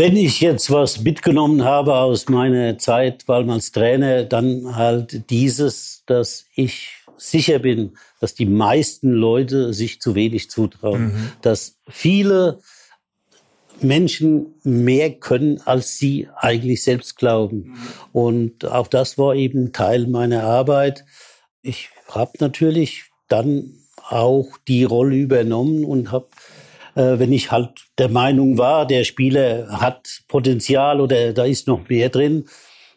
wenn ich jetzt was mitgenommen habe aus meiner Zeit, weil man als Trainer, dann halt dieses, dass ich sicher bin, dass die meisten Leute sich zu wenig zutrauen, mhm. dass viele Menschen mehr können, als sie eigentlich selbst glauben. Und auch das war eben Teil meiner Arbeit. Ich habe natürlich dann auch die Rolle übernommen und habe, wenn ich halt der Meinung war, der Spieler hat Potenzial oder da ist noch mehr drin,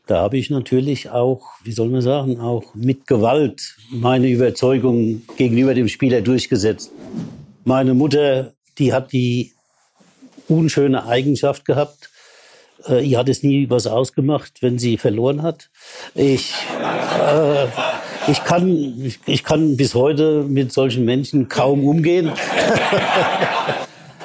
da habe ich natürlich auch, wie soll man sagen, auch mit Gewalt meine Überzeugung gegenüber dem Spieler durchgesetzt. Meine Mutter, die hat die unschöne Eigenschaft gehabt. Äh, ihr hat es nie was ausgemacht, wenn sie verloren hat. Ich, äh, ich, kann, ich kann bis heute mit solchen Menschen kaum umgehen.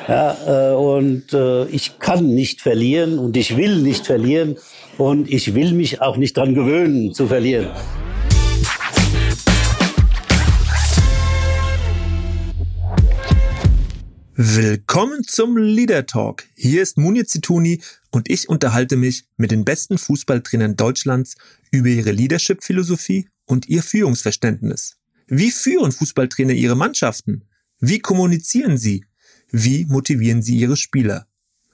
ja, äh, und äh, ich kann nicht verlieren und ich will nicht verlieren und ich will mich auch nicht dran gewöhnen zu verlieren. Willkommen zum Leader Talk. Hier ist Munir Zituni und ich unterhalte mich mit den besten Fußballtrainern Deutschlands über ihre Leadership-Philosophie und ihr Führungsverständnis. Wie führen Fußballtrainer ihre Mannschaften? Wie kommunizieren sie? Wie motivieren sie ihre Spieler?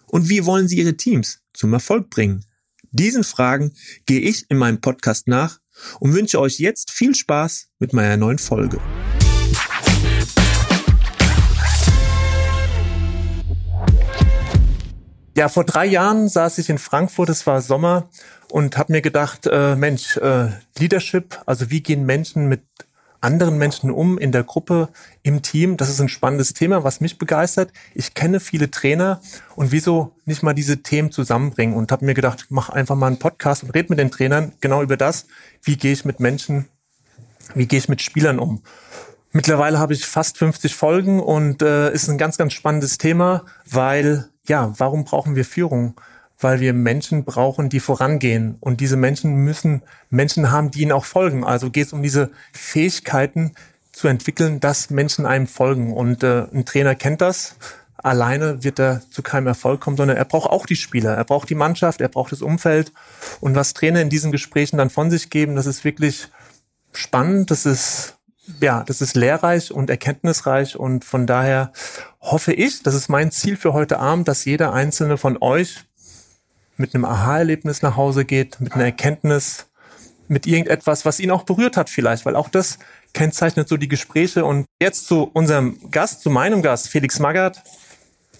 Und wie wollen sie ihre Teams zum Erfolg bringen? Diesen Fragen gehe ich in meinem Podcast nach und wünsche euch jetzt viel Spaß mit meiner neuen Folge. Ja, vor drei Jahren saß ich in Frankfurt, es war Sommer und habe mir gedacht, äh, Mensch, äh, Leadership, also wie gehen Menschen mit anderen Menschen um in der Gruppe, im Team, das ist ein spannendes Thema, was mich begeistert. Ich kenne viele Trainer und wieso nicht mal diese Themen zusammenbringen und habe mir gedacht, mach einfach mal einen Podcast und red mit den Trainern genau über das, wie gehe ich mit Menschen, wie gehe ich mit Spielern um. Mittlerweile habe ich fast 50 Folgen und äh, ist ein ganz, ganz spannendes Thema, weil ja, warum brauchen wir Führung? Weil wir Menschen brauchen, die vorangehen. Und diese Menschen müssen Menschen haben, die ihnen auch folgen. Also geht es um diese Fähigkeiten zu entwickeln, dass Menschen einem folgen. Und äh, ein Trainer kennt das. Alleine wird er zu keinem Erfolg kommen, sondern er braucht auch die Spieler, er braucht die Mannschaft, er braucht das Umfeld. Und was Trainer in diesen Gesprächen dann von sich geben, das ist wirklich spannend, das ist ja, das ist lehrreich und erkenntnisreich und von daher hoffe ich, das ist mein Ziel für heute Abend, dass jeder einzelne von euch mit einem Aha-Erlebnis nach Hause geht, mit einer Erkenntnis, mit irgendetwas, was ihn auch berührt hat vielleicht, weil auch das kennzeichnet so die Gespräche. Und jetzt zu unserem Gast, zu meinem Gast, Felix Magath.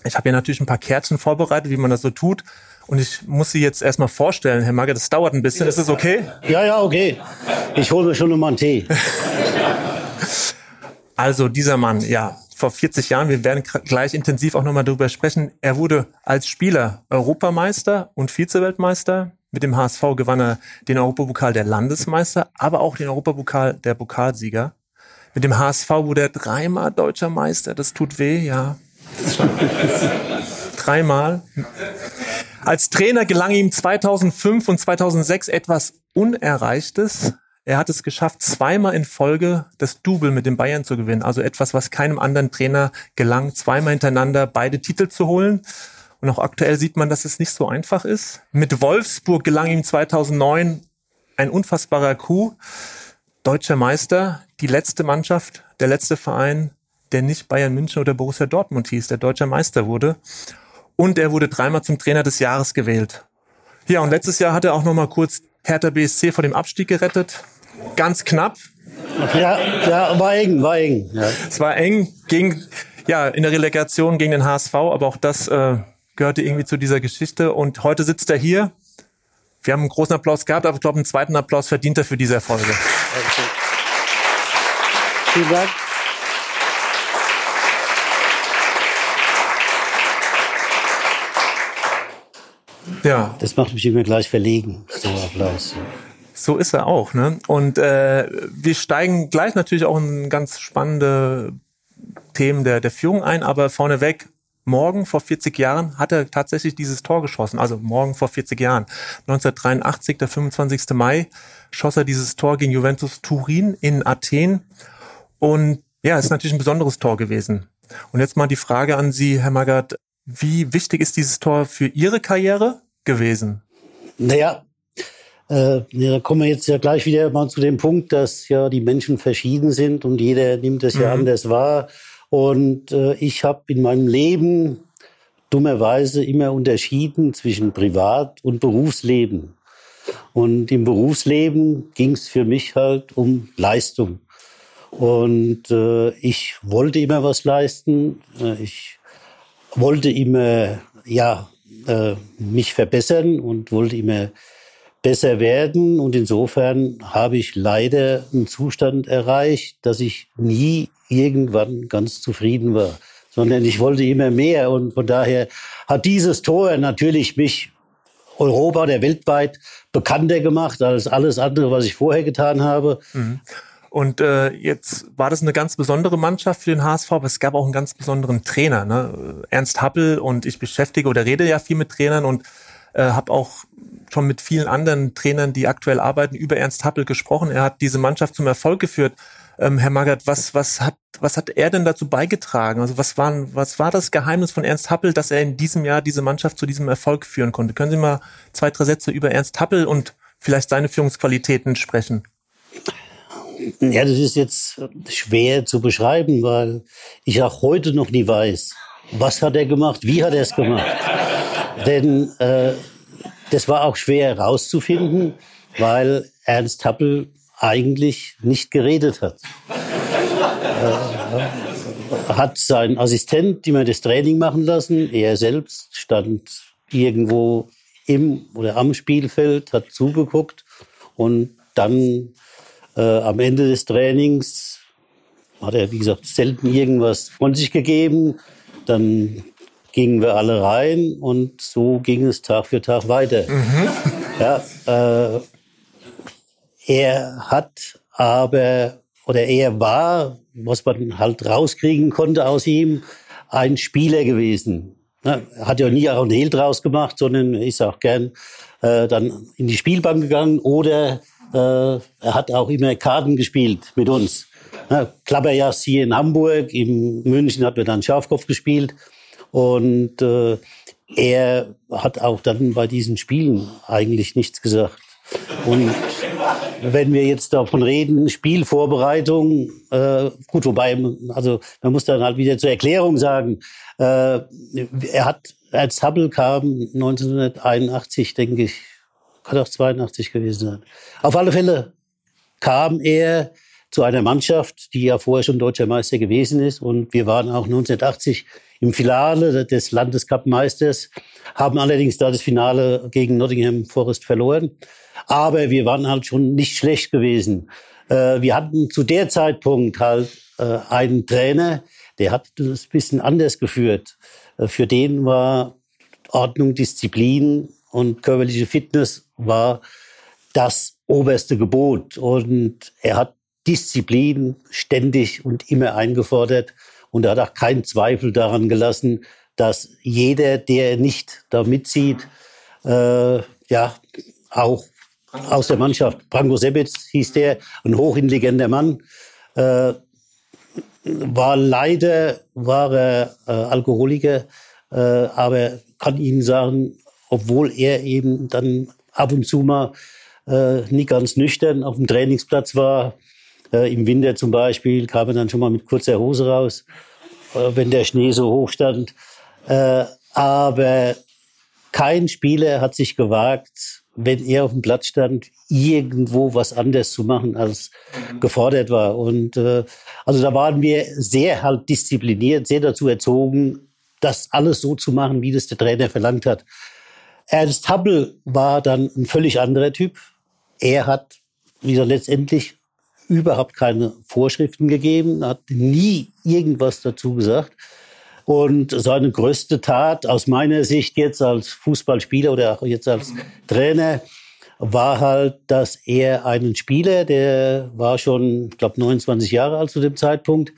Ich habe hier natürlich ein paar Kärtchen vorbereitet, wie man das so tut. Und ich muss Sie jetzt erstmal vorstellen, Herr Magath, das dauert ein bisschen. Ist das okay? Ja, ja, okay. Ich hole mir schon nochmal einen Tee. Also dieser Mann, ja, vor 40 Jahren, wir werden gleich intensiv auch nochmal darüber sprechen, er wurde als Spieler Europameister und Vizeweltmeister. Mit dem HSV gewann er den Europapokal der Landesmeister, aber auch den Europapokal der Pokalsieger. Mit dem HSV wurde er dreimal deutscher Meister. Das tut weh, ja. dreimal. Als Trainer gelang ihm 2005 und 2006 etwas Unerreichtes. Er hat es geschafft, zweimal in Folge das Double mit den Bayern zu gewinnen. Also etwas, was keinem anderen Trainer gelang, zweimal hintereinander beide Titel zu holen. Und auch aktuell sieht man, dass es nicht so einfach ist. Mit Wolfsburg gelang ihm 2009 ein unfassbarer Coup. Deutscher Meister, die letzte Mannschaft, der letzte Verein, der nicht Bayern München oder Borussia Dortmund hieß, der deutscher Meister wurde. Und er wurde dreimal zum Trainer des Jahres gewählt. Ja, und letztes Jahr hat er auch noch mal kurz Hertha BSC vor dem Abstieg gerettet ganz knapp. Ja, ja war eng, war eng. Ja. Es war eng gegen, ja, in der Relegation gegen den HSV, aber auch das äh, gehörte irgendwie zu dieser Geschichte. Und heute sitzt er hier. Wir haben einen großen Applaus gehabt, aber ich glaube, einen zweiten Applaus verdient er für diese Erfolge. Vielen Dank. Ja. Das macht mich immer gleich verlegen, so Applaus. So ist er auch. Ne? Und äh, wir steigen gleich natürlich auch in ganz spannende Themen der, der Führung ein, aber vorneweg, morgen vor 40 Jahren hat er tatsächlich dieses Tor geschossen. Also morgen vor 40 Jahren. 1983, der 25. Mai, schoss er dieses Tor gegen Juventus Turin in Athen. Und ja, ist natürlich ein besonderes Tor gewesen. Und jetzt mal die Frage an Sie, Herr Magath. Wie wichtig ist dieses Tor für Ihre Karriere gewesen? Naja, äh, da kommen wir jetzt ja gleich wieder mal zu dem Punkt, dass ja die Menschen verschieden sind und jeder nimmt es ja mhm. anders wahr. Und äh, ich habe in meinem Leben dummerweise immer unterschieden zwischen Privat- und Berufsleben. Und im Berufsleben ging es für mich halt um Leistung. Und äh, ich wollte immer was leisten. Äh, ich wollte immer ja äh, mich verbessern und wollte immer besser werden. Und insofern habe ich leider einen Zustand erreicht, dass ich nie irgendwann ganz zufrieden war, sondern ich wollte immer mehr. Und von daher hat dieses Tor natürlich mich Europa oder weltweit bekannter gemacht als alles andere, was ich vorher getan habe. Mhm. Und äh, jetzt war das eine ganz besondere Mannschaft für den HSV, aber es gab auch einen ganz besonderen Trainer, ne? Ernst Happel. Und ich beschäftige oder rede ja viel mit Trainern und äh, habe auch schon mit vielen anderen Trainern, die aktuell arbeiten, über Ernst Happel gesprochen. Er hat diese Mannschaft zum Erfolg geführt. Ähm, Herr Magath, was, was, hat, was hat er denn dazu beigetragen? Also was, waren, was war das Geheimnis von Ernst Happel, dass er in diesem Jahr diese Mannschaft zu diesem Erfolg führen konnte? Können Sie mal zwei, drei Sätze über Ernst Happel und vielleicht seine Führungsqualitäten sprechen? Ja, das ist jetzt schwer zu beschreiben, weil ich auch heute noch nie weiß, was hat er gemacht, wie hat er es gemacht. Denn äh, das war auch schwer herauszufinden, weil Ernst Happel eigentlich nicht geredet hat. Er hat seinen Assistent immer das Training machen lassen. Er selbst stand irgendwo im oder am Spielfeld, hat zugeguckt und dann äh, am Ende des Trainings hat er, wie gesagt, selten irgendwas von sich gegeben. Dann gingen wir alle rein und so ging es Tag für Tag weiter. Mhm. Ja, äh, er hat aber, oder er war, was man halt rauskriegen konnte aus ihm, ein Spieler gewesen. Er hat ja nie auch einen Hehl draus gemacht, sondern ist auch gern äh, dann in die Spielbank gegangen oder äh, er hat auch immer Karten gespielt mit uns. Ja, Klapperjass hier in Hamburg, in München hat wir dann Schafkopf gespielt und äh, er hat auch dann bei diesen Spielen eigentlich nichts gesagt. Und wenn wir jetzt davon reden, Spielvorbereitung, äh, gut, wobei, also man muss dann halt wieder zur Erklärung sagen, äh, er hat, als Hubble kam 1981, denke ich, kann auch 82 gewesen sein. Auf alle Fälle kam er zu einer Mannschaft, die ja vorher schon deutscher Meister gewesen ist. Und wir waren auch 1980 im Finale des Landescup-Meisters, haben allerdings da das Finale gegen Nottingham Forest verloren. Aber wir waren halt schon nicht schlecht gewesen. Äh, wir hatten zu der Zeitpunkt halt äh, einen Trainer, der hat das ein bisschen anders geführt. Äh, für den war Ordnung, Disziplin und körperliche Fitness war das oberste Gebot. Und er hat Disziplin ständig und immer eingefordert. Und er hat auch keinen Zweifel daran gelassen, dass jeder, der nicht da mitzieht, äh, ja, auch aus der Mannschaft. Branko Sebic hieß der, ein hochintelligenter Mann. Äh, war leider, war er äh, Alkoholiker, äh, aber kann Ihnen sagen, obwohl er eben dann ab und zu mal äh, nicht ganz nüchtern auf dem Trainingsplatz war, äh, Im Winter zum Beispiel kam er dann schon mal mit kurzer Hose raus, äh, wenn der Schnee so hoch stand. Äh, aber kein Spieler hat sich gewagt, wenn er auf dem Platz stand, irgendwo was anderes zu machen, als gefordert war. Und äh, also da waren wir sehr halt diszipliniert, sehr dazu erzogen, das alles so zu machen, wie das der Trainer verlangt hat. Ernst Happel war dann ein völlig anderer Typ. Er hat, wie gesagt, letztendlich überhaupt keine Vorschriften gegeben, hat nie irgendwas dazu gesagt. Und seine größte Tat aus meiner Sicht jetzt als Fußballspieler oder auch jetzt als Trainer war halt, dass er einen Spieler, der war schon, ich glaube, 29 Jahre alt zu dem Zeitpunkt,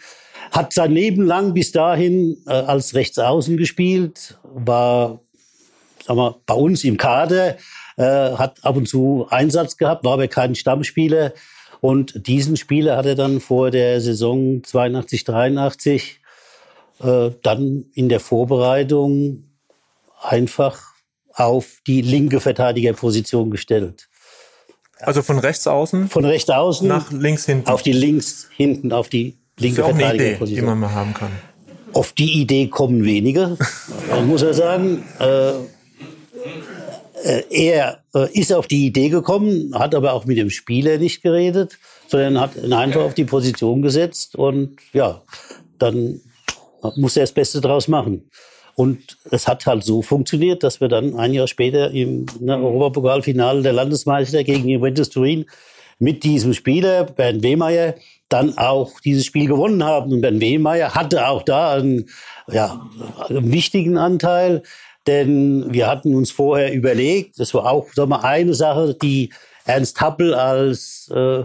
hat sein Leben lang bis dahin äh, als Rechtsaußen gespielt, war sagen wir, bei uns im Kader, äh, hat ab und zu Einsatz gehabt, war aber kein Stammspieler. Und diesen Spieler hat er dann vor der Saison 82, 83 äh, dann in der Vorbereitung einfach auf die linke Verteidigerposition gestellt. Also von rechts außen? Von rechts außen nach links hinten. Auf die links hinten, auf die linke das ist Verteidigerposition. Idee, die man mal haben kann. Auf die Idee kommen wenige, muss er sagen. Äh, er äh, ist auf die Idee gekommen, hat aber auch mit dem Spieler nicht geredet, sondern hat ihn einfach auf die Position gesetzt und ja, dann muss er das Beste draus machen. Und es hat halt so funktioniert, dass wir dann ein Jahr später im ne, Europapokalfinale der Landesmeister gegen Juventus Turin mit diesem Spieler, Bernd Wehmeier, dann auch dieses Spiel gewonnen haben. Und Bernd Wehmeier hatte auch da einen, ja, einen wichtigen Anteil, denn wir hatten uns vorher überlegt, das war auch sag mal, eine Sache, die Ernst Happel als äh,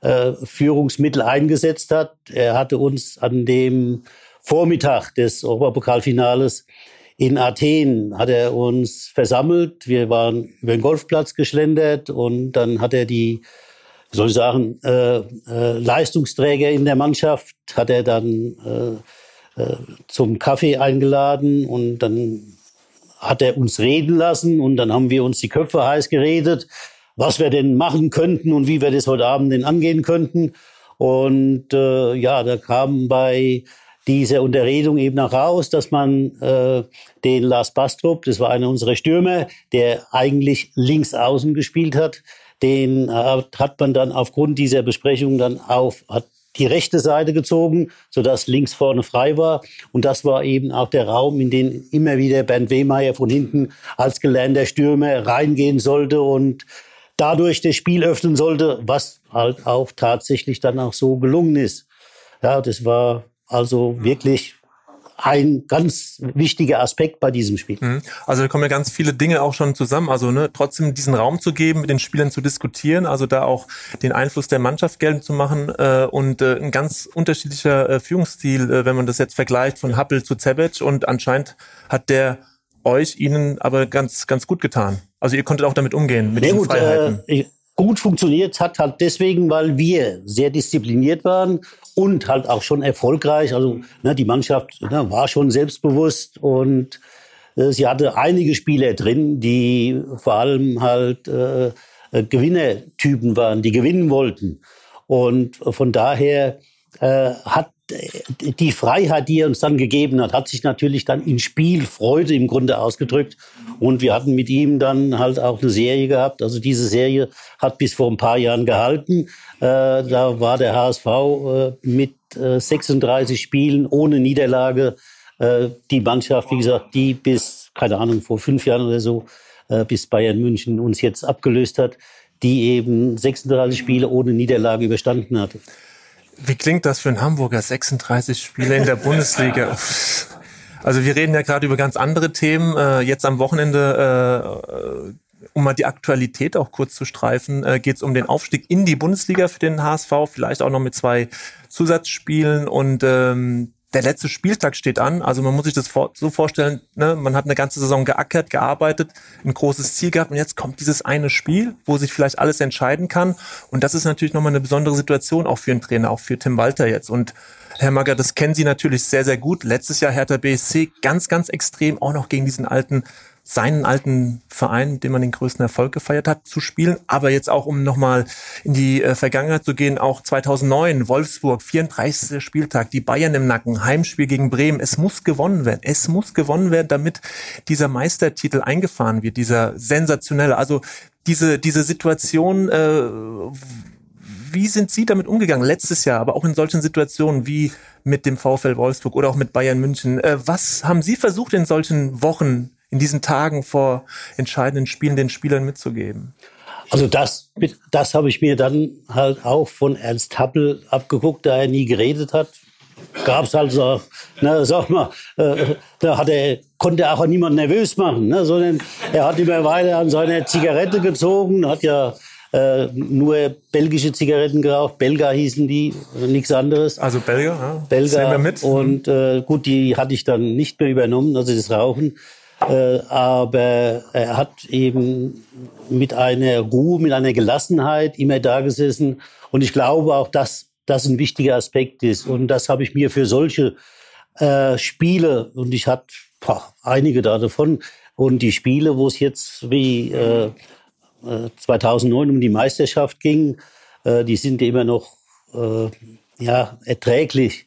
äh, Führungsmittel eingesetzt hat. Er hatte uns an dem Vormittag des Europapokalfinales in Athen hat er uns versammelt. Wir waren über den Golfplatz geschlendert und dann hat er die, soll ich sagen, äh, äh, Leistungsträger in der Mannschaft hat er dann äh, äh, zum Kaffee eingeladen und dann hat er uns reden lassen und dann haben wir uns die Köpfe heiß geredet, was wir denn machen könnten und wie wir das heute Abend denn angehen könnten. Und äh, ja, da kam bei dieser Unterredung eben auch raus, dass man äh, den Lars Bastrup, das war einer unserer Stürmer, der eigentlich links außen gespielt hat, den äh, hat man dann aufgrund dieser Besprechung dann auf, hat die rechte Seite gezogen, sodass links vorne frei war. Und das war eben auch der Raum, in den immer wieder Bernd Wehmeier von hinten als gelernter Stürmer reingehen sollte und dadurch das Spiel öffnen sollte, was halt auch tatsächlich dann auch so gelungen ist. Ja, das war also wirklich ein ganz wichtiger Aspekt bei diesem Spiel. Mhm. Also da kommen ja ganz viele Dinge auch schon zusammen. Also ne, trotzdem diesen Raum zu geben, mit den Spielern zu diskutieren, also da auch den Einfluss der Mannschaft geltend zu machen äh, und äh, ein ganz unterschiedlicher äh, Führungsstil, äh, wenn man das jetzt vergleicht von Happel zu Cebec und anscheinend hat der euch ihnen aber ganz ganz gut getan. Also ihr konntet auch damit umgehen mit Sehr diesen gut, Freiheiten. Äh, gut funktioniert hat halt deswegen, weil wir sehr diszipliniert waren und halt auch schon erfolgreich. Also ne, die Mannschaft ne, war schon selbstbewusst und äh, sie hatte einige Spieler drin, die vor allem halt äh, äh Gewinnertypen waren, die gewinnen wollten. Und von daher äh, hat die Freiheit, die er uns dann gegeben hat, hat sich natürlich dann in Spielfreude im Grunde ausgedrückt. Und wir hatten mit ihm dann halt auch eine Serie gehabt. Also diese Serie hat bis vor ein paar Jahren gehalten. Äh, da war der HSV äh, mit äh, 36 Spielen ohne Niederlage äh, die Mannschaft, wie gesagt, die bis, keine Ahnung, vor fünf Jahren oder so, äh, bis Bayern München uns jetzt abgelöst hat, die eben 36 Spiele ohne Niederlage überstanden hatte. Wie klingt das für einen Hamburger? 36 Spiele in der Bundesliga. Also wir reden ja gerade über ganz andere Themen. Äh, jetzt am Wochenende, äh, um mal die Aktualität auch kurz zu streifen, äh, geht es um den Aufstieg in die Bundesliga für den HSV, vielleicht auch noch mit zwei Zusatzspielen. Und ähm, der letzte Spieltag steht an. Also man muss sich das so vorstellen, ne? man hat eine ganze Saison geackert, gearbeitet, ein großes Ziel gehabt und jetzt kommt dieses eine Spiel, wo sich vielleicht alles entscheiden kann. Und das ist natürlich nochmal eine besondere Situation auch für den Trainer, auch für Tim Walter jetzt. Und Herr Magger, das kennen Sie natürlich sehr, sehr gut. Letztes Jahr Hertha BSC ganz, ganz extrem, auch noch gegen diesen alten seinen alten Verein, mit dem man den größten Erfolg gefeiert hat, zu spielen. Aber jetzt auch, um nochmal in die äh, Vergangenheit zu gehen, auch 2009, Wolfsburg, 34. Spieltag, die Bayern im Nacken, Heimspiel gegen Bremen. Es muss gewonnen werden. Es muss gewonnen werden, damit dieser Meistertitel eingefahren wird, dieser sensationelle. Also diese, diese Situation, äh, wie sind Sie damit umgegangen letztes Jahr, aber auch in solchen Situationen wie mit dem VfL Wolfsburg oder auch mit Bayern München? Äh, was haben Sie versucht in solchen Wochen in diesen Tagen vor entscheidenden Spielen den Spielern mitzugeben? Also das, das habe ich mir dann halt auch von Ernst Happel abgeguckt, da er nie geredet hat. Gab es halt so, ne, sag mal, äh, da hat er, konnte er auch niemand nervös machen, ne, sondern er hat immer weiter an seiner Zigarette gezogen, hat ja äh, nur belgische Zigaretten geraucht. Belga hießen die, nichts anderes. Also Belga, ja. Belga. Sehen wir mit. Und äh, gut, die hatte ich dann nicht mehr übernommen, also das Rauchen. Äh, aber er hat eben mit einer Ruhe, mit einer Gelassenheit immer da gesessen. Und ich glaube auch, dass das ein wichtiger Aspekt ist. Und das habe ich mir für solche äh, Spiele, und ich hatte einige da davon, und die Spiele, wo es jetzt wie äh, 2009 äh, um die Meisterschaft ging, äh, die sind immer noch ja, erträglich.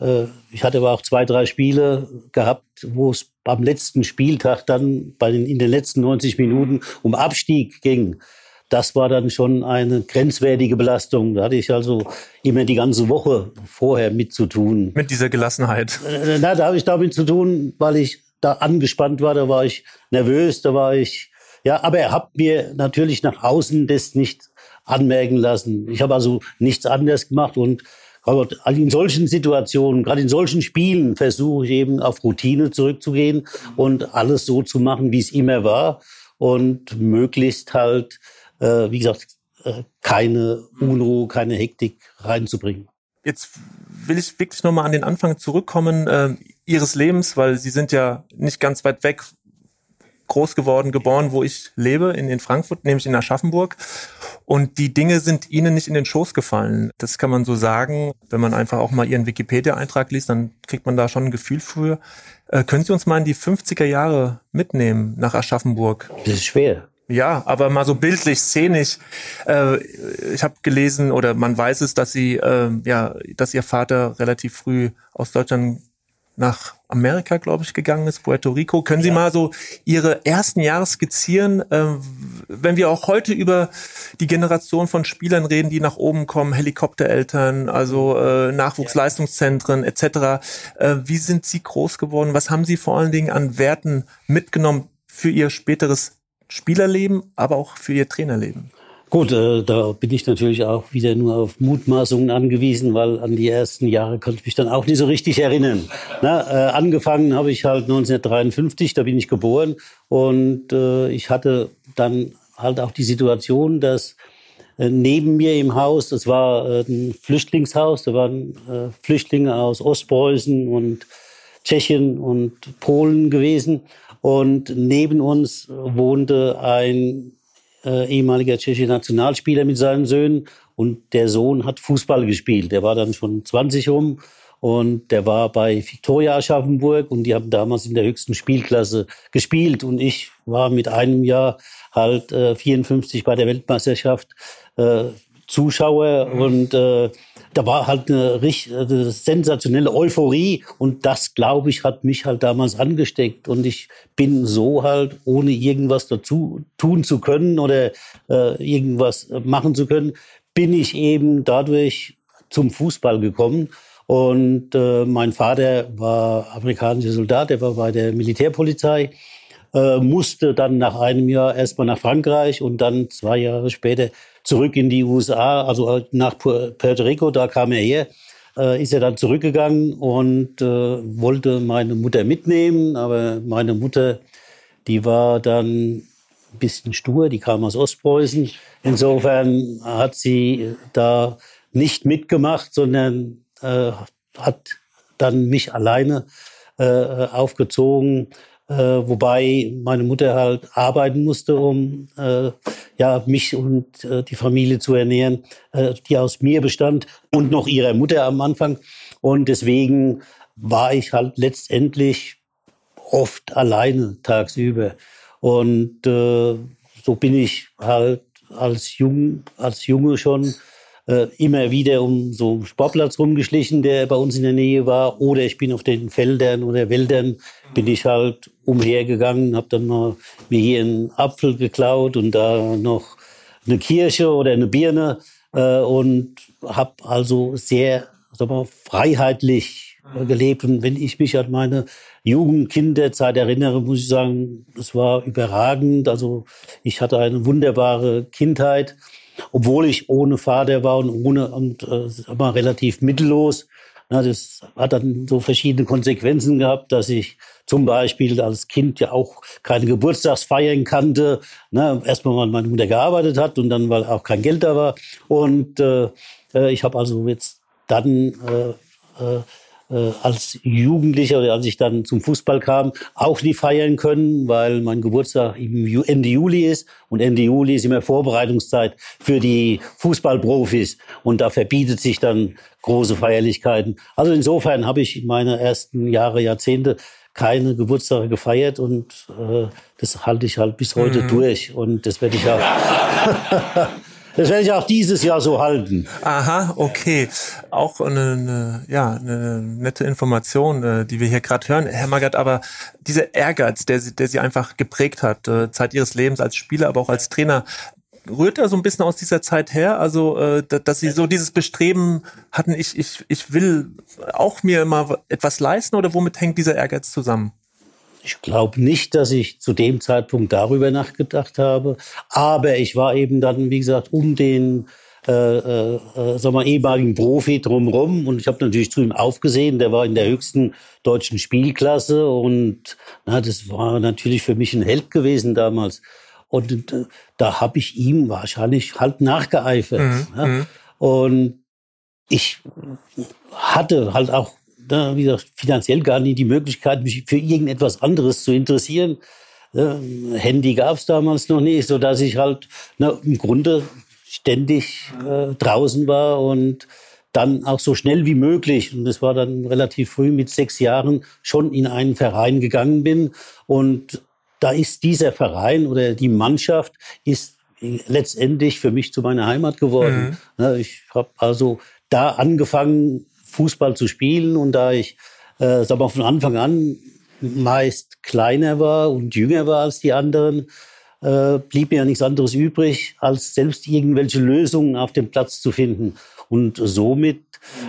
Äh, ich hatte aber auch zwei, drei Spiele gehabt, wo es am letzten Spieltag dann bei den, in den letzten 90 Minuten um Abstieg ging. Das war dann schon eine grenzwertige Belastung. Da hatte ich also immer die ganze Woche vorher mit zu tun. Mit dieser Gelassenheit. Äh, na, da habe ich damit zu tun, weil ich da angespannt war, da war ich nervös, da war ich, ja, aber er hat mir natürlich nach außen das nicht anmerken lassen. Ich habe also nichts anderes gemacht und in solchen Situationen, gerade in solchen Spielen, versuche ich eben auf Routine zurückzugehen und alles so zu machen, wie es immer war und möglichst halt, äh, wie gesagt, äh, keine Unruhe, keine Hektik reinzubringen. Jetzt will ich wirklich nochmal an den Anfang zurückkommen äh, Ihres Lebens, weil Sie sind ja nicht ganz weit weg groß geworden, geboren, wo ich lebe, in, in Frankfurt, nämlich in Aschaffenburg. Und die Dinge sind ihnen nicht in den Schoß gefallen. Das kann man so sagen. Wenn man einfach auch mal ihren Wikipedia-Eintrag liest, dann kriegt man da schon ein Gefühl für. Äh, können Sie uns mal in die 50er Jahre mitnehmen nach Aschaffenburg? Das ist schwer. Ja, aber mal so bildlich, szenisch. Äh, ich habe gelesen oder man weiß es, dass sie, äh, ja, dass ihr Vater relativ früh aus Deutschland nach Amerika, glaube ich, gegangen ist, Puerto Rico. Können Sie ja. mal so Ihre ersten Jahre skizzieren, äh, wenn wir auch heute über die Generation von Spielern reden, die nach oben kommen, Helikoptereltern, also äh, Nachwuchsleistungszentren etc. Äh, wie sind Sie groß geworden? Was haben Sie vor allen Dingen an Werten mitgenommen für Ihr späteres Spielerleben, aber auch für Ihr Trainerleben? Gut, äh, da bin ich natürlich auch wieder nur auf Mutmaßungen angewiesen, weil an die ersten Jahre konnte ich mich dann auch nicht so richtig erinnern. Na, äh, angefangen habe ich halt 1953, da bin ich geboren und äh, ich hatte dann halt auch die Situation, dass äh, neben mir im Haus, das war äh, ein Flüchtlingshaus, da waren äh, Flüchtlinge aus Ostpreußen und Tschechien und Polen gewesen und neben uns wohnte ein äh, ehemaliger tschechischer Nationalspieler mit seinen Söhnen. Und der Sohn hat Fußball gespielt. Der war dann schon 20 rum. Und der war bei Viktoria Aschaffenburg. Und die haben damals in der höchsten Spielklasse gespielt. Und ich war mit einem Jahr halt äh, 54 bei der Weltmeisterschaft äh, Zuschauer. Und äh, da war halt eine, richtig, eine sensationelle Euphorie und das, glaube ich, hat mich halt damals angesteckt und ich bin so halt, ohne irgendwas dazu tun zu können oder äh, irgendwas machen zu können, bin ich eben dadurch zum Fußball gekommen. Und äh, mein Vater war amerikanischer Soldat, der war bei der Militärpolizei, äh, musste dann nach einem Jahr erstmal nach Frankreich und dann zwei Jahre später zurück in die USA, also nach Puerto Rico, da kam er her, äh, ist er dann zurückgegangen und äh, wollte meine Mutter mitnehmen, aber meine Mutter, die war dann ein bisschen stur, die kam aus Ostpreußen. Insofern hat sie da nicht mitgemacht, sondern äh, hat dann mich alleine äh, aufgezogen äh, wobei meine Mutter halt arbeiten musste, um äh, ja mich und äh, die Familie zu ernähren, äh, die aus mir bestand und noch ihrer Mutter am Anfang. Und deswegen war ich halt letztendlich oft alleine tagsüber. Und äh, so bin ich halt als Jung, als Junge schon äh, immer wieder um so einen Sportplatz rumgeschlichen, der bei uns in der Nähe war. Oder ich bin auf den Feldern oder Wäldern, bin ich halt umhergegangen, habe dann mal mir hier einen Apfel geklaut und da noch eine Kirsche oder eine Birne äh, und habe also sehr sag mal, freiheitlich gelebt. Und wenn ich mich an meine Jugendkinderzeit erinnere, muss ich sagen, es war überragend. Also ich hatte eine wunderbare Kindheit obwohl ich ohne Vater war und ohne und äh, aber relativ mittellos. Na, das hat dann so verschiedene Konsequenzen gehabt, dass ich zum Beispiel als Kind ja auch keine Geburtstagsfeiern kannte. Na, erstmal, weil meine Mutter gearbeitet hat und dann, weil auch kein Geld da war. Und äh, äh ich habe also jetzt dann äh, äh, als Jugendlicher oder als ich dann zum Fußball kam, auch nie feiern können, weil mein Geburtstag Ende Juli ist und Ende Juli ist immer Vorbereitungszeit für die Fußballprofis und da verbietet sich dann große Feierlichkeiten. Also insofern habe ich meine ersten Jahre, Jahrzehnte keine Geburtstage gefeiert und äh, das halte ich halt bis heute mhm. durch und das werde ich auch Das werde ich auch dieses Jahr so halten. Aha, okay. Auch eine, eine ja, eine nette Information, äh, die wir hier gerade hören. Herr Magath, aber dieser Ehrgeiz, der, der Sie einfach geprägt hat, äh, Zeit Ihres Lebens als Spieler, aber auch als Trainer, rührt er so ein bisschen aus dieser Zeit her? Also, äh, dass Sie so dieses Bestreben hatten, ich, ich, ich will auch mir mal etwas leisten oder womit hängt dieser Ehrgeiz zusammen? Ich glaube nicht, dass ich zu dem Zeitpunkt darüber nachgedacht habe. Aber ich war eben dann, wie gesagt, um den äh, äh, äh sag mal, ehemaligen Profi drumherum. Und ich habe natürlich zu ihm aufgesehen. Der war in der höchsten deutschen Spielklasse. Und na, das war natürlich für mich ein Held gewesen damals. Und äh, da habe ich ihm wahrscheinlich halt nachgeeifert. Mhm. Ja. Mhm. Und ich hatte halt auch da, wie gesagt, finanziell gar nicht die Möglichkeit, mich für irgendetwas anderes zu interessieren. Handy gab es damals noch nicht, so dass ich halt na, im Grunde ständig äh, draußen war und dann auch so schnell wie möglich, und das war dann relativ früh mit sechs Jahren, schon in einen Verein gegangen bin. Und da ist dieser Verein oder die Mannschaft ist letztendlich für mich zu meiner Heimat geworden. Mhm. Ich habe also da angefangen, Fußball zu spielen. Und da ich, äh, sag mal, von Anfang an meist kleiner war und jünger war als die anderen, äh, blieb mir ja nichts anderes übrig, als selbst irgendwelche Lösungen auf dem Platz zu finden. Und somit,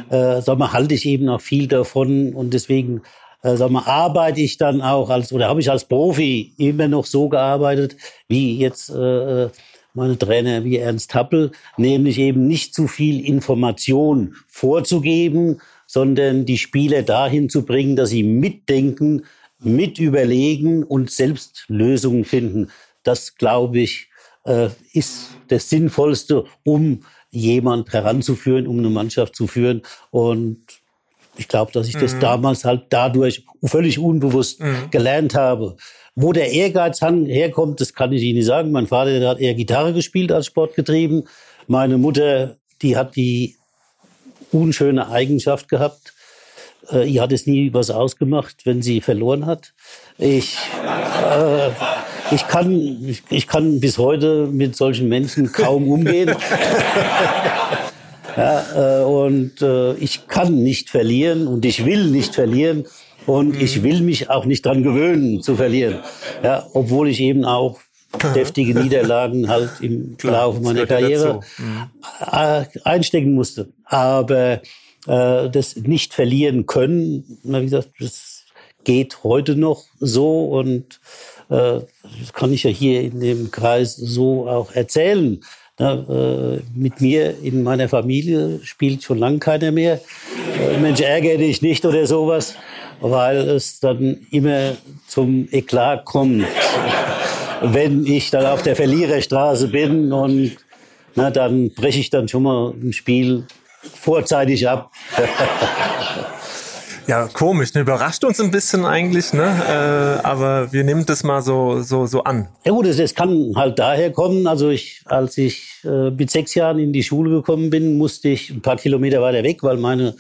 äh, sag mal, halte ich eben auch viel davon und deswegen äh, sag mal, arbeite ich dann auch als oder habe ich als Profi immer noch so gearbeitet, wie jetzt äh, meine Trainer wie Ernst Happel, nämlich eben nicht zu viel Information vorzugeben, sondern die Spieler dahin zu bringen, dass sie mitdenken, mit überlegen und selbst Lösungen finden. Das, glaube ich, äh, ist das Sinnvollste, um jemand heranzuführen, um eine Mannschaft zu führen. Und ich glaube, dass ich das mhm. damals halt dadurch völlig unbewusst mhm. gelernt habe. Wo der Ehrgeiz herkommt, das kann ich Ihnen nicht sagen. Mein Vater der hat eher Gitarre gespielt als Sport getrieben. Meine Mutter, die hat die unschöne Eigenschaft gehabt. Äh, ihr hat es nie was ausgemacht, wenn sie verloren hat. Ich, äh, ich, kann, ich, ich kann bis heute mit solchen Menschen kaum umgehen. ja, äh, und äh, ich kann nicht verlieren und ich will nicht verlieren. Und mhm. ich will mich auch nicht dran gewöhnen zu verlieren. Ja, obwohl ich eben auch deftige Niederlagen halt im Klar, Laufe meiner Karriere mhm. Äh, einstecken musste. Aber äh, das nicht verlieren können, wie gesagt, das geht heute noch so und äh, das kann ich ja hier in dem Kreis so auch erzählen. Na, äh, mit mir in meiner Familie spielt schon lange keiner mehr. Äh, Mensch, ärgere dich nicht oder sowas weil es dann immer zum Eklat kommt, wenn ich dann auf der Verliererstraße bin und na, dann breche ich dann schon mal ein Spiel vorzeitig ab. Ja, komisch, ne? überrascht uns ein bisschen eigentlich, ne? Äh, aber wir nehmen das mal so, so, so an. Ja gut, es kann halt daher kommen. Also ich, als ich äh, mit sechs Jahren in die Schule gekommen bin, musste ich ein paar Kilometer weiter weg, weil meine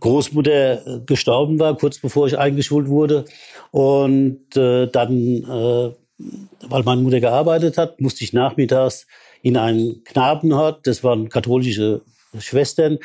Großmutter äh, gestorben war, kurz bevor ich eingeschult wurde. Und äh, dann, äh, weil meine Mutter gearbeitet hat, musste ich nachmittags in einen Knabenhort. Das waren katholische Schwestern,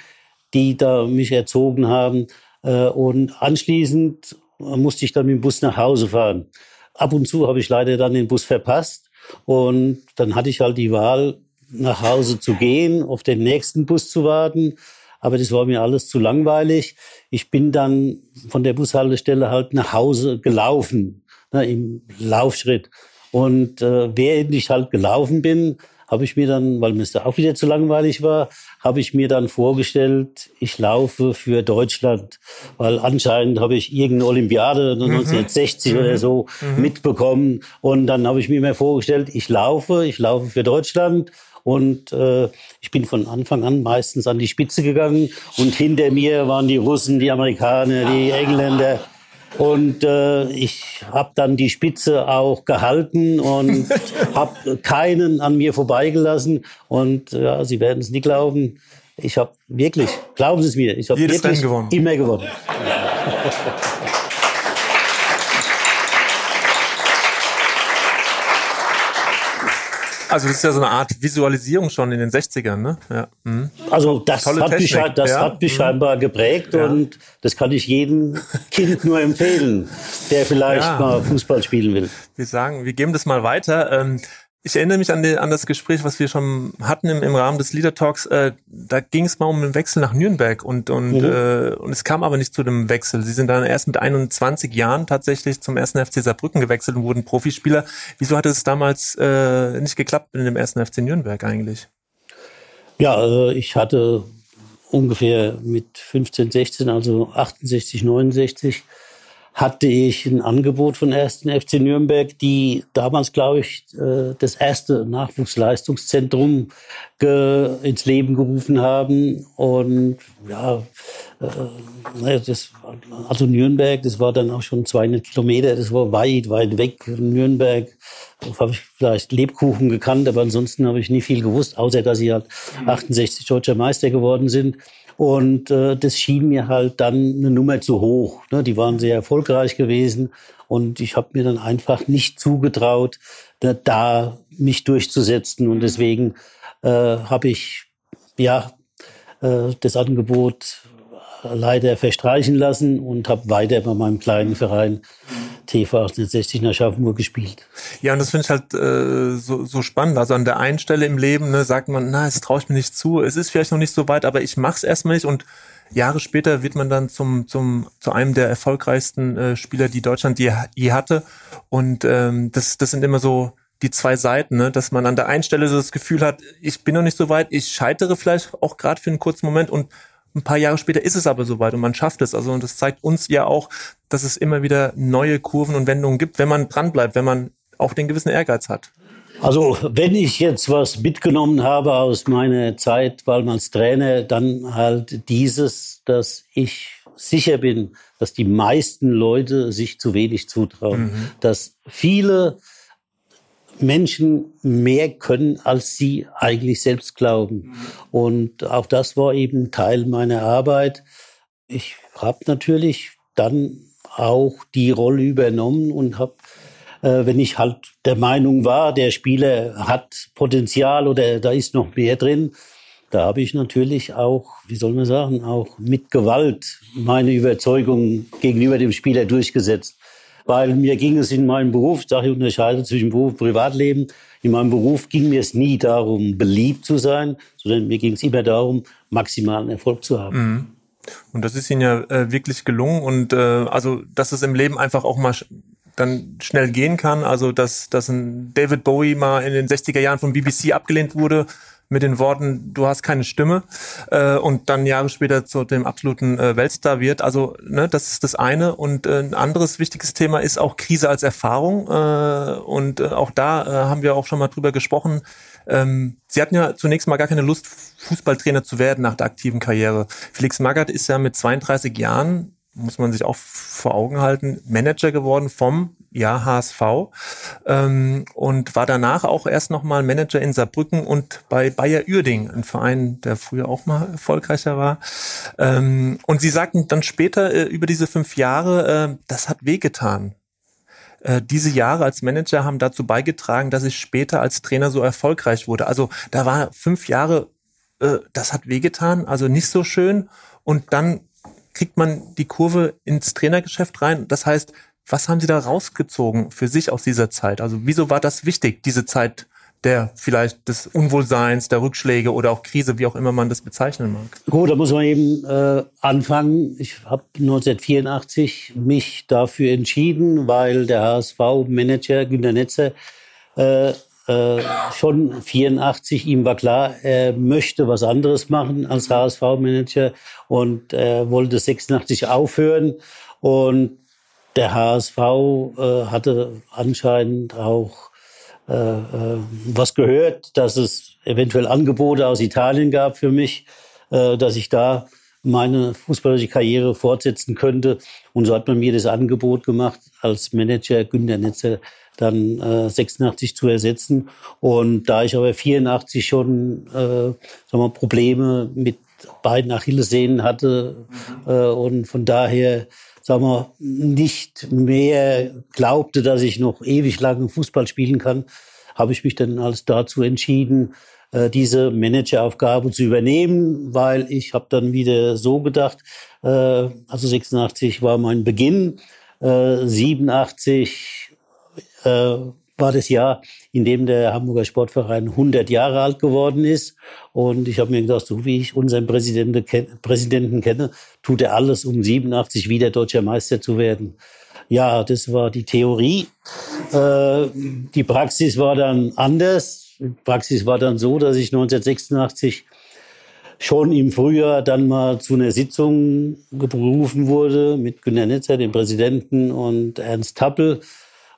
die da mich erzogen haben. Äh, und anschließend musste ich dann mit dem Bus nach Hause fahren. Ab und zu habe ich leider dann den Bus verpasst. Und dann hatte ich halt die Wahl, nach Hause zu gehen, auf den nächsten Bus zu warten aber das war mir alles zu langweilig. Ich bin dann von der Bushaltestelle halt nach Hause gelaufen, ne, im Laufschritt. Und äh, während ich halt gelaufen bin, habe ich mir dann, weil mir es da auch wieder zu langweilig war, habe ich mir dann vorgestellt, ich laufe für Deutschland, weil anscheinend habe ich irgendeine Olympiade mhm. 1960 mhm. oder so mhm. mitbekommen und dann habe ich mir mehr vorgestellt, ich laufe, ich laufe für Deutschland Und äh, ich bin von Anfang an meistens an die Spitze gegangen. Und hinter mir waren die Russen, die Amerikaner, die Engländer. Und äh, ich habe dann die Spitze auch gehalten und habe keinen an mir vorbeigelassen. Und ja, Sie werden es nie glauben, ich habe wirklich, glauben Sie es mir, ich habe wirklich gewonnen. immer gewonnen. Also das ist ja so eine Art Visualisierung schon in den 60ern, ne? Ja. Mhm. Also das, hat mich, das ja. hat mich, scheinbar geprägt ja. und das kann ich jedem Kind nur empfehlen, der vielleicht mal Fußball spielen will. Wir sagen, wir geben das mal weiter. Ähm, ich erinnere mich an, die, an das Gespräch, was wir schon hatten im, im Rahmen des Leader Talks. Äh, da ging es mal um den Wechsel nach Nürnberg und und mhm. äh, und es kam aber nicht zu dem Wechsel. Sie sind dann erst mit 21 Jahren tatsächlich zum ersten FC Saarbrücken gewechselt und wurden Profispieler. Wieso hat es damals äh, nicht geklappt in dem ersten FC Nürnberg eigentlich? Ja, äh, ich hatte ungefähr mit 15, 16, also 68, 69 hatte ich ein Angebot von 1. FC Nürnberg, die damals, glaube ich, äh, das erste Nachwuchsleistungszentrum ins Leben gerufen haben. Und ja, äh, das, also Nürnberg, das war dann auch schon 200 Kilometer, das war weit, weit weg. Nürnberg habe ich vielleicht Lebkuchen gekannt, aber ansonsten habe ich nie viel gewusst, außer dass sie halt 68 deutscher Meister geworden sind. Und äh, das schien mir halt dann eine Nummer zu hoch. Ne? Die waren sehr erfolgreich gewesen. Und ich habe mir dann einfach nicht zugetraut, da, da mich durchzusetzen. Und deswegen äh, habe ich ja äh, das Angebot leider verstreichen lassen und habe weiter bei meinem kleinen Verein TV 1860 nach Schaffenburg gespielt. Ja, und das finde ich halt äh, so, so spannend. Also an der einen Stelle im Leben ne, sagt man, na, es traue ich mir nicht zu, es ist vielleicht noch nicht so weit, aber ich mache es erstmal nicht und Jahre später wird man dann zum, zum, zu einem der erfolgreichsten äh, Spieler, die Deutschland je, je hatte. Und ähm, das, das sind immer so die zwei Seiten, ne? dass man an der einen Stelle so das Gefühl hat, ich bin noch nicht so weit, ich scheitere vielleicht auch gerade für einen kurzen Moment und ein paar Jahre später ist es aber soweit und man schafft es. Also und das zeigt uns ja auch, dass es immer wieder neue Kurven und Wendungen gibt, wenn man dranbleibt, wenn man auch den gewissen Ehrgeiz hat. Also wenn ich jetzt was mitgenommen habe aus meiner Zeit, weil man als Trainer, dann halt dieses, dass ich sicher bin, dass die meisten Leute sich zu wenig zutrauen, mhm. dass viele Menschen mehr können, als sie eigentlich selbst glauben. Und auch das war eben Teil meiner Arbeit. Ich habe natürlich dann auch die Rolle übernommen und habe, äh, wenn ich halt der Meinung war, der Spieler hat Potenzial oder da ist noch mehr drin, da habe ich natürlich auch, wie soll man sagen, auch mit Gewalt meine Überzeugung gegenüber dem Spieler durchgesetzt weil mir ging es in meinem Beruf, sage, ich unterscheide zwischen Beruf und Privatleben, in meinem Beruf ging mir es nie darum, beliebt zu sein, sondern mir ging es immer darum, maximalen Erfolg zu haben. Mhm. Und das ist Ihnen ja äh, wirklich gelungen und äh, also, dass es im Leben einfach auch mal dann schnell gehen kann. Also, dass, dass ein David Bowie mal in den 60er Jahren von BBC abgelehnt wurde, mit den Worten, du hast keine Stimme äh, und dann Jahre später zu dem absoluten äh, Weltstar wird. Also ne, das ist das eine. Und äh, ein anderes wichtiges Thema ist auch Krise als Erfahrung. Äh, und äh, auch da äh, haben wir auch schon mal drüber gesprochen. Ähm, Sie hatten ja zunächst mal gar keine Lust, Fußballtrainer zu werden nach der aktiven Karriere. Felix Magath ist ja mit 32 Jahren muss man sich auch vor Augen halten, Manager geworden vom ja, HSV ähm, und war danach auch erst nochmal Manager in Saarbrücken und bei Bayer Uerding, ein Verein, der früher auch mal erfolgreicher war. Ähm, und sie sagten dann später äh, über diese fünf Jahre, äh, das hat wehgetan. Äh, diese Jahre als Manager haben dazu beigetragen, dass ich später als Trainer so erfolgreich wurde. Also da war fünf Jahre, äh, das hat wehgetan, also nicht so schön. Und dann kriegt man die Kurve ins Trainergeschäft rein. Das heißt, was haben Sie da rausgezogen für sich aus dieser Zeit? Also wieso war das wichtig, diese Zeit der vielleicht des Unwohlseins, der Rückschläge oder auch Krise, wie auch immer man das bezeichnen mag? Gut, da muss man eben äh, anfangen. Ich habe 1984 mich dafür entschieden, weil der HSV-Manager Günter Netzer äh, äh, schon 84, ihm war klar, er möchte was anderes machen als HSV-Manager und er wollte 86 aufhören. Und der HSV äh, hatte anscheinend auch äh, äh, was gehört, dass es eventuell Angebote aus Italien gab für mich, äh, dass ich da meine fußballerische Karriere fortsetzen könnte. Und so hat man mir das Angebot gemacht, als Manager Günter Netzer dann äh, 86 zu ersetzen. Und da ich aber 84 schon äh, sagen wir, Probleme mit beiden Achillessehnen hatte mhm. äh, und von daher sagen wir, nicht mehr glaubte, dass ich noch ewig lange Fußball spielen kann, habe ich mich dann als dazu entschieden, äh, diese Manageraufgabe zu übernehmen, weil ich habe dann wieder so gedacht, äh, also 86 war mein Beginn, 87 äh, war das Jahr, in dem der Hamburger Sportverein 100 Jahre alt geworden ist. Und ich habe mir gedacht, so wie ich unseren Präsidenten, Präsidenten kenne, tut er alles, um 87 wieder deutscher Meister zu werden. Ja, das war die Theorie. Äh, die Praxis war dann anders. Die Praxis war dann so, dass ich 1986 schon im Frühjahr dann mal zu einer Sitzung gerufen wurde mit Günter Netzer, dem Präsidenten, und Ernst Tappel,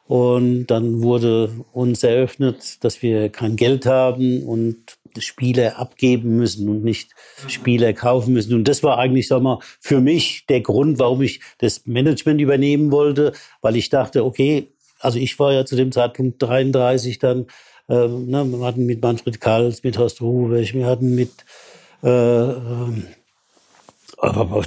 und dann wurde uns eröffnet, dass wir kein Geld haben und Spieler abgeben müssen und nicht Spieler kaufen müssen. Und das war eigentlich, sag mal, für mich der Grund, warum ich das Management übernehmen wollte, weil ich dachte, okay, also ich war ja zu dem Zeitpunkt 33 dann, äh, ne, wir hatten mit Manfred Kals, mit Horst Rubesch, wir hatten mit äh, ähm,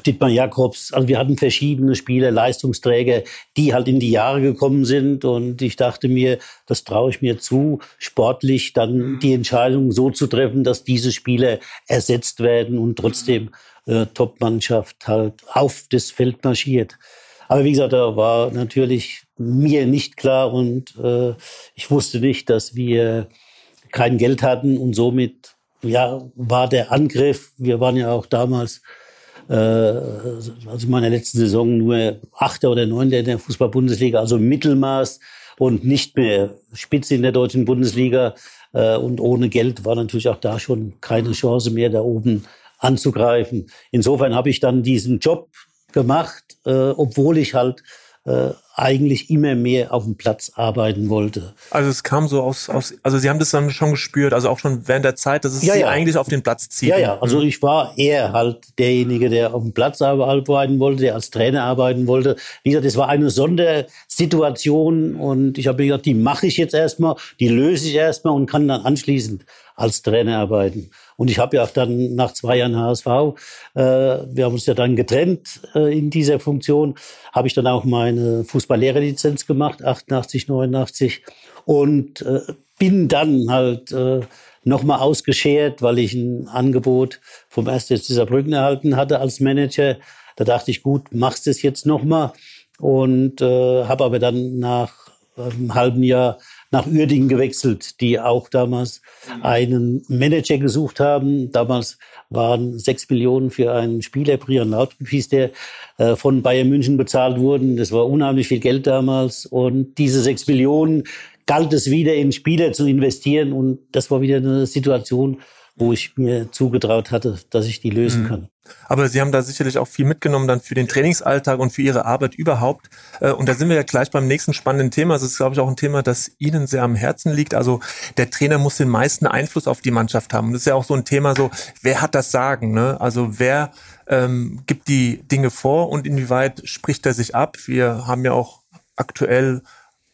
Dietmar Jakobs, also wir hatten verschiedene Spieler, Leistungsträger, die halt in die Jahre gekommen sind und ich dachte mir, das traue ich mir zu, sportlich dann die Entscheidung so zu treffen, dass diese Spieler ersetzt werden und trotzdem äh, Top-Mannschaft halt auf das Feld marschiert. Aber wie gesagt, da war natürlich mir nicht klar und äh, ich wusste nicht, dass wir kein Geld hatten und somit ja war der Angriff. Wir waren ja auch damals äh, also in meiner letzten Saison nur Achter oder Neunter in der Fußball-Bundesliga, also Mittelmaß und nicht mehr Spitze in der deutschen Bundesliga. Äh, und ohne Geld war natürlich auch da schon keine Chance mehr, da oben anzugreifen. Insofern habe ich dann diesen Job gemacht, äh, obwohl ich halt äh, eigentlich immer mehr auf dem Platz arbeiten wollte. Also es kam so aus, aus, also Sie haben das dann schon gespürt, also auch schon während der Zeit, dass es ja, Sie ja. eigentlich auf den Platz zieht. Ja, ja, also ich war eher halt derjenige, der auf dem Platz arbeiten wollte, der als Trainer arbeiten wollte. Wie gesagt, es war eine Sondersituation und ich habe mir gedacht, die mache ich jetzt erstmal, die löse ich erstmal und kann dann anschließend als Trainer arbeiten. Und ich habe ja auch dann nach zwei Jahren HSV, äh, wir haben uns ja dann getrennt äh, in dieser Funktion, habe ich dann auch meine Fußballlehrerlizenz gemacht, 88, 89 und äh, bin dann halt äh, nochmal ausgeschert, weil ich ein Angebot vom 1. dieser Brücken erhalten hatte als Manager. Da dachte ich, gut, machst es jetzt nochmal und äh, habe aber dann nach einem halben Jahr nach Uerdingen gewechselt, die auch damals einen Manager gesucht haben. Damals waren sechs Millionen für einen Spieler, Brian Lautrup hieß der, äh, von Bayern München bezahlt wurden. Das war unheimlich viel Geld damals. Und diese sechs Millionen galt es wieder in Spieler zu investieren. Und das war wieder eine Situation, wo ich mir zugetraut hatte, dass ich die lösen mhm. kann. Aber Sie haben da sicherlich auch viel mitgenommen dann für den Trainingsalltag und für Ihre Arbeit überhaupt. Äh, und da sind wir ja gleich beim nächsten spannenden Thema. Das ist, glaube ich, auch ein Thema, das Ihnen sehr am Herzen liegt. Also der Trainer muss den meisten Einfluss auf die Mannschaft haben. Und das ist ja auch so ein Thema so, wer hat das Sagen? Ne? Also wer ähm, gibt die Dinge vor und inwieweit spricht er sich ab? Wir haben ja auch aktuell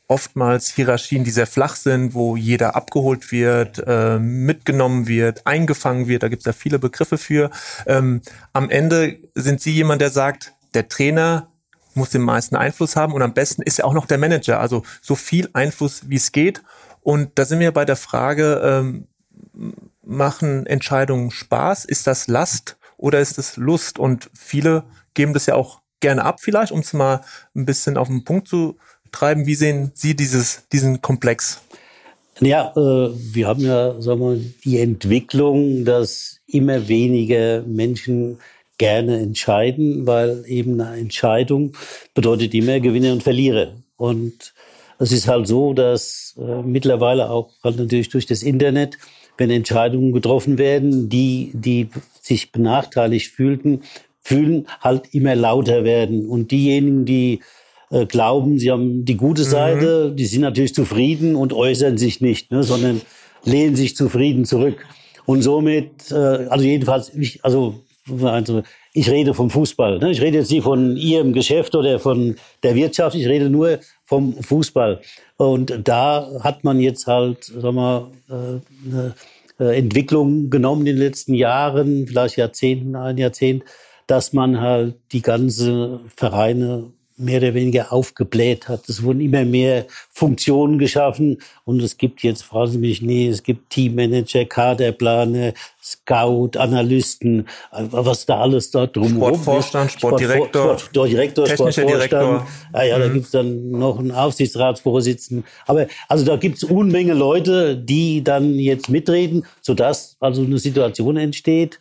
oftmals Hierarchien, die sehr flach sind, wo jeder abgeholt wird, äh, mitgenommen wird, eingefangen wird. Da gibt es ja viele Begriffe für. Ähm, am Ende sind Sie jemand, der sagt, der Trainer muss den meisten Einfluss haben und am besten ist ja auch noch der Manager. Also so viel Einfluss, wie es geht. Und da sind wir bei der Frage, ähm, machen Entscheidungen Spaß? Ist das Last oder ist es Lust? Und viele geben das ja auch gerne ab vielleicht, um es mal ein bisschen auf den Punkt zu treiben. Wie sehen Sie dieses, diesen Komplex? Ja, äh, wir haben ja sagen wir, die Entwicklung, dass immer weniger Menschen gerne entscheiden, weil eben eine Entscheidung bedeutet immer Gewinner und Verlierer. Und es ist halt so, dass äh, mittlerweile auch halt natürlich durch das Internet, wenn Entscheidungen getroffen werden, die, die sich benachteiligt fühlten, fühlen, halt immer lauter werden. Und diejenigen, die äh, glauben, sie haben die gute mhm. Seite, mhm. die sind natürlich zufrieden und äußern sich nicht, ne, sondern lehnen sich zufrieden zurück. Und somit, äh, also jedenfalls, ich, also, also ich rede vom Fußball. Ne? Ich rede jetzt nicht von Ihrem Geschäft oder von der Wirtschaft, ich rede nur vom Fußball. Und da hat man jetzt halt, sag mal, äh, eine äh, Entwicklung genommen in den letzten Jahren, vielleicht Jahrzehnten, ein Jahrzehnt, dass man halt die ganze Vereine mehr oder weniger aufgebläht hat. Es wurden immer mehr Funktionen geschaffen und es gibt jetzt, fragen Sie mich nie, es gibt Teammanager, Kaderplaner, Scout, Analysten, was da alles da drum Sportvorstand, Sportdirektor, Sportdirektor, Sportvorstand. Ah, ja, mhm. da gibt's dann noch einen Aufsichtsratsvorsitzenden. Aber also da gibt's Unmenge Leute, die dann jetzt mitreden, sodass also eine Situation entsteht,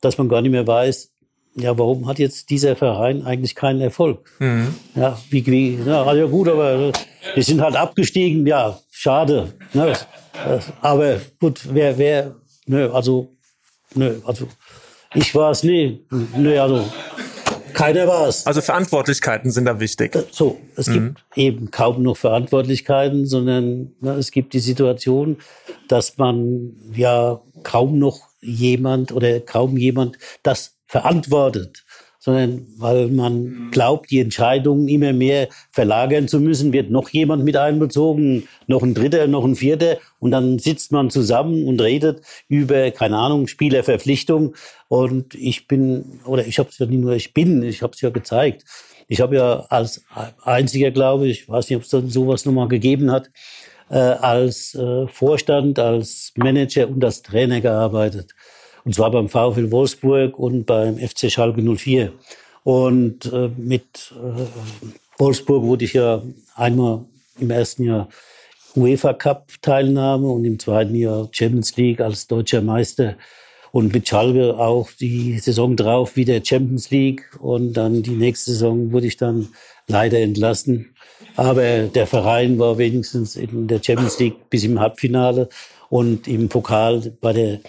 dass man gar nicht mehr weiß, ja, warum hat jetzt dieser Verein eigentlich keinen Erfolg? Mhm. Ja, wie, wie, ja, also gut, aber wir sind halt abgestiegen, ja, schade. Ne? Aber gut, wer, wer, nö, also, nö, also, ich war es nie, nö, also, keiner war es. Also Verantwortlichkeiten sind da wichtig. Äh, so, es mhm. gibt eben kaum noch Verantwortlichkeiten, sondern ne, es gibt die Situation, dass man ja kaum noch jemand oder kaum jemand das verantwortet, sondern weil man glaubt, die Entscheidungen immer mehr verlagern zu müssen, wird noch jemand mit einbezogen, noch ein Dritter, noch ein Vierter und dann sitzt man zusammen und redet über, keine Ahnung, Spielerverpflichtung und ich bin, oder ich habe es ja nicht nur, ich bin, ich habe es ja gezeigt. Ich habe ja als einziger, glaube ich, weiß nicht, ob es dann sowas nochmal gegeben hat, äh, als äh, Vorstand, als Manager und als Trainer gearbeitet. Und zwar beim VfL Wolfsburg und beim FC Schalke 04. Und äh, mit äh, Wolfsburg wurde ich ja einmal im ersten Jahr UEFA Cup Teilnahme und im zweiten Jahr Champions League als deutscher Meister. Und mit Schalke auch die Saison drauf wieder Champions League. Und dann die nächste Saison wurde ich dann leider entlassen. Aber der Verein war wenigstens in der Champions League bis im Halbfinale und im Pokal bei der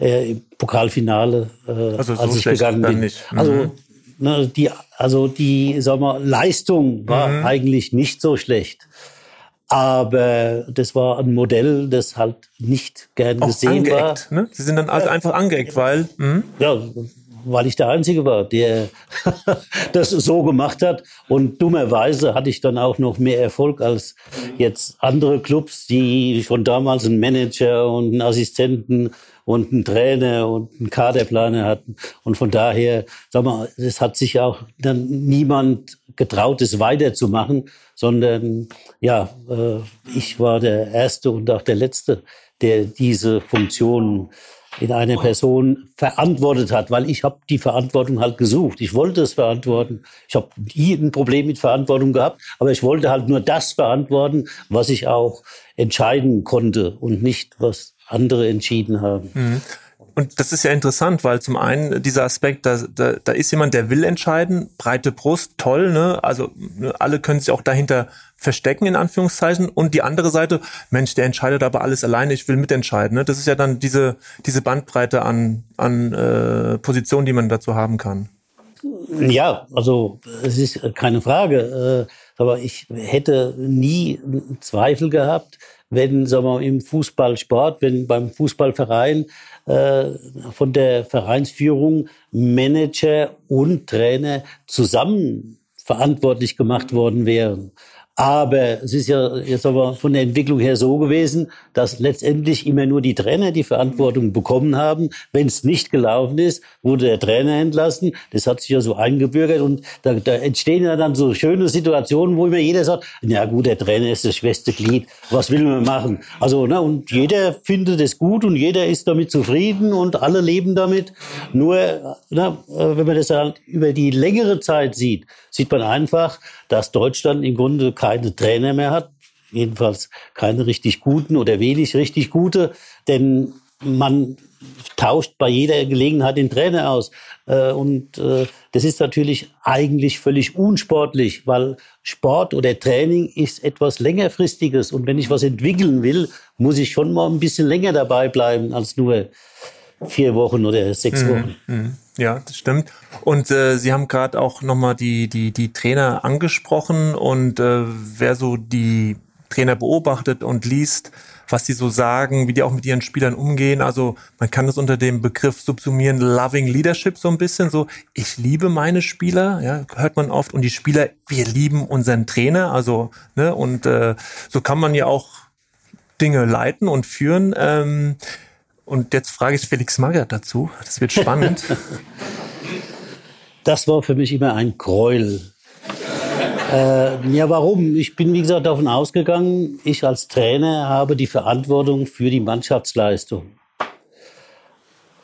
äh, im Pokalfinale, äh, also so als ich gegangen bin. Nicht. Mhm. Also ne, die, also die, sag mal, Leistung war mhm. eigentlich nicht so schlecht. Aber das war ein Modell, das halt nicht gern Auch gesehen angeeckt, war. Ne? Sie sind dann halt einfach angeeckt, weil. Mh. Ja, weil ich der Einzige war, der das so gemacht hat. Und dummerweise hatte ich dann auch noch mehr Erfolg als jetzt andere Clubs, die schon damals einen Manager und einen Assistenten und einen Trainer und einen Kaderplaner hatten. Und von daher, sag mal, es hat sich auch dann niemand getraut, es weiterzumachen, sondern ja, äh, ich war der Erste und auch der Letzte, der diese Funktion in einer Person verantwortet hat, weil ich habe die Verantwortung halt gesucht. Ich wollte es verantworten. Ich habe nie ein Problem mit Verantwortung gehabt, aber ich wollte halt nur das verantworten, was ich auch entscheiden konnte und nicht was andere entschieden haben. Mhm. Und das ist ja interessant, weil zum einen dieser Aspekt, da, da, da ist jemand, der will entscheiden, breite Brust, toll, ne? Also ne, alle können sich auch dahinter verstecken, in Anführungszeichen. Und die andere Seite, Mensch, der entscheidet aber alles alleine, ich will mitentscheiden. Ne? Das ist ja dann diese, diese Bandbreite an, an äh, Positionen, die man dazu haben kann. Ja, also es ist keine Frage. Äh, aber ich hätte nie Zweifel gehabt, wenn sagen wir, im Fußballsport, wenn beim Fußballverein äh, von der Vereinsführung Manager und Trainer zusammen verantwortlich gemacht worden wären. Aber es ist ja jetzt aber von der Entwicklung her so gewesen, dass letztendlich immer nur die Trainer die Verantwortung bekommen haben. Wenn es nicht gelaufen ist, wurde der Trainer entlassen. Das hat sich ja so eingebürgert und da, da entstehen ja dann so schöne Situationen, wo immer jeder sagt, na gut, der Trainer ist das schwächste Glied. Was will man machen? Also, ne, und jeder findet es gut und jeder ist damit zufrieden und alle leben damit. Nur, ne, wenn man das halt über die längere Zeit sieht, sieht man einfach, dass Deutschland im Grunde keine Trainer mehr hat, jedenfalls keine richtig guten oder wenig richtig gute, denn man tauscht bei jeder Gelegenheit den Trainer aus. Äh, und äh, das ist natürlich eigentlich völlig unsportlich, weil Sport oder Training ist etwas längerfristiges. Und wenn ich was entwickeln will, muss ich schon mal ein bisschen länger dabei bleiben als nur vier Wochen oder sechs mhm. Wochen. Mhm. Ja, das stimmt. Und äh, Sie haben gerade auch nochmal die, die, die Trainer angesprochen und äh, wer so die Trainer beobachtet und liest, was die so sagen, wie die auch mit ihren Spielern umgehen. Also man kann das unter dem Begriff subsumieren, Loving Leadership so ein bisschen. So, ich liebe meine Spieler, ja, hört man oft. Und die Spieler, wir lieben unseren Trainer. Also, ne, und äh, so kann man ja auch Dinge leiten und führen. Ähm, und jetzt frage ich Felix Magath dazu. Das wird spannend. Das war für mich immer ein Gräuel. Äh, ja, warum? Ich bin, wie gesagt, davon ausgegangen, ich als Trainer habe die Verantwortung für die Mannschaftsleistung.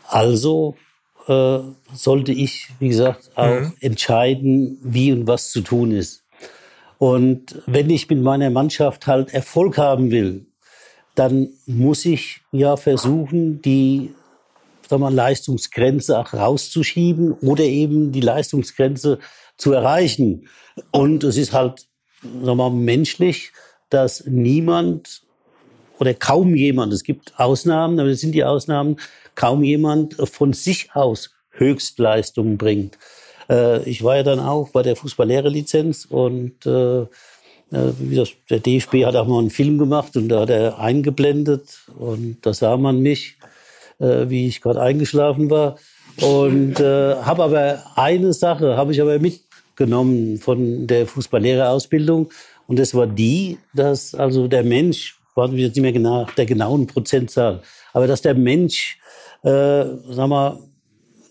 Also äh, sollte ich, wie gesagt, auch mhm. entscheiden, wie und was zu tun ist. Und wenn ich mit meiner Mannschaft halt Erfolg haben will, dann muss ich ja versuchen, die sagen wir, Leistungsgrenze auch rauszuschieben oder eben die Leistungsgrenze zu erreichen. Und es ist halt sagen wir, menschlich, dass niemand oder kaum jemand, es gibt Ausnahmen, aber das sind die Ausnahmen, kaum jemand von sich aus Höchstleistungen bringt. Äh, ich war ja dann auch bei der Fußballlehrerlizenz und äh, der DFB hat auch mal einen Film gemacht und da hat er eingeblendet und da sah man mich, äh, wie ich gerade eingeschlafen war. Und äh, habe aber eine Sache, habe ich aber mitgenommen von der Fußballlehrerausbildung und das war die, dass also der Mensch, war jetzt nicht mehr genau der genauen Prozentzahl, aber dass der Mensch, äh, sag mal,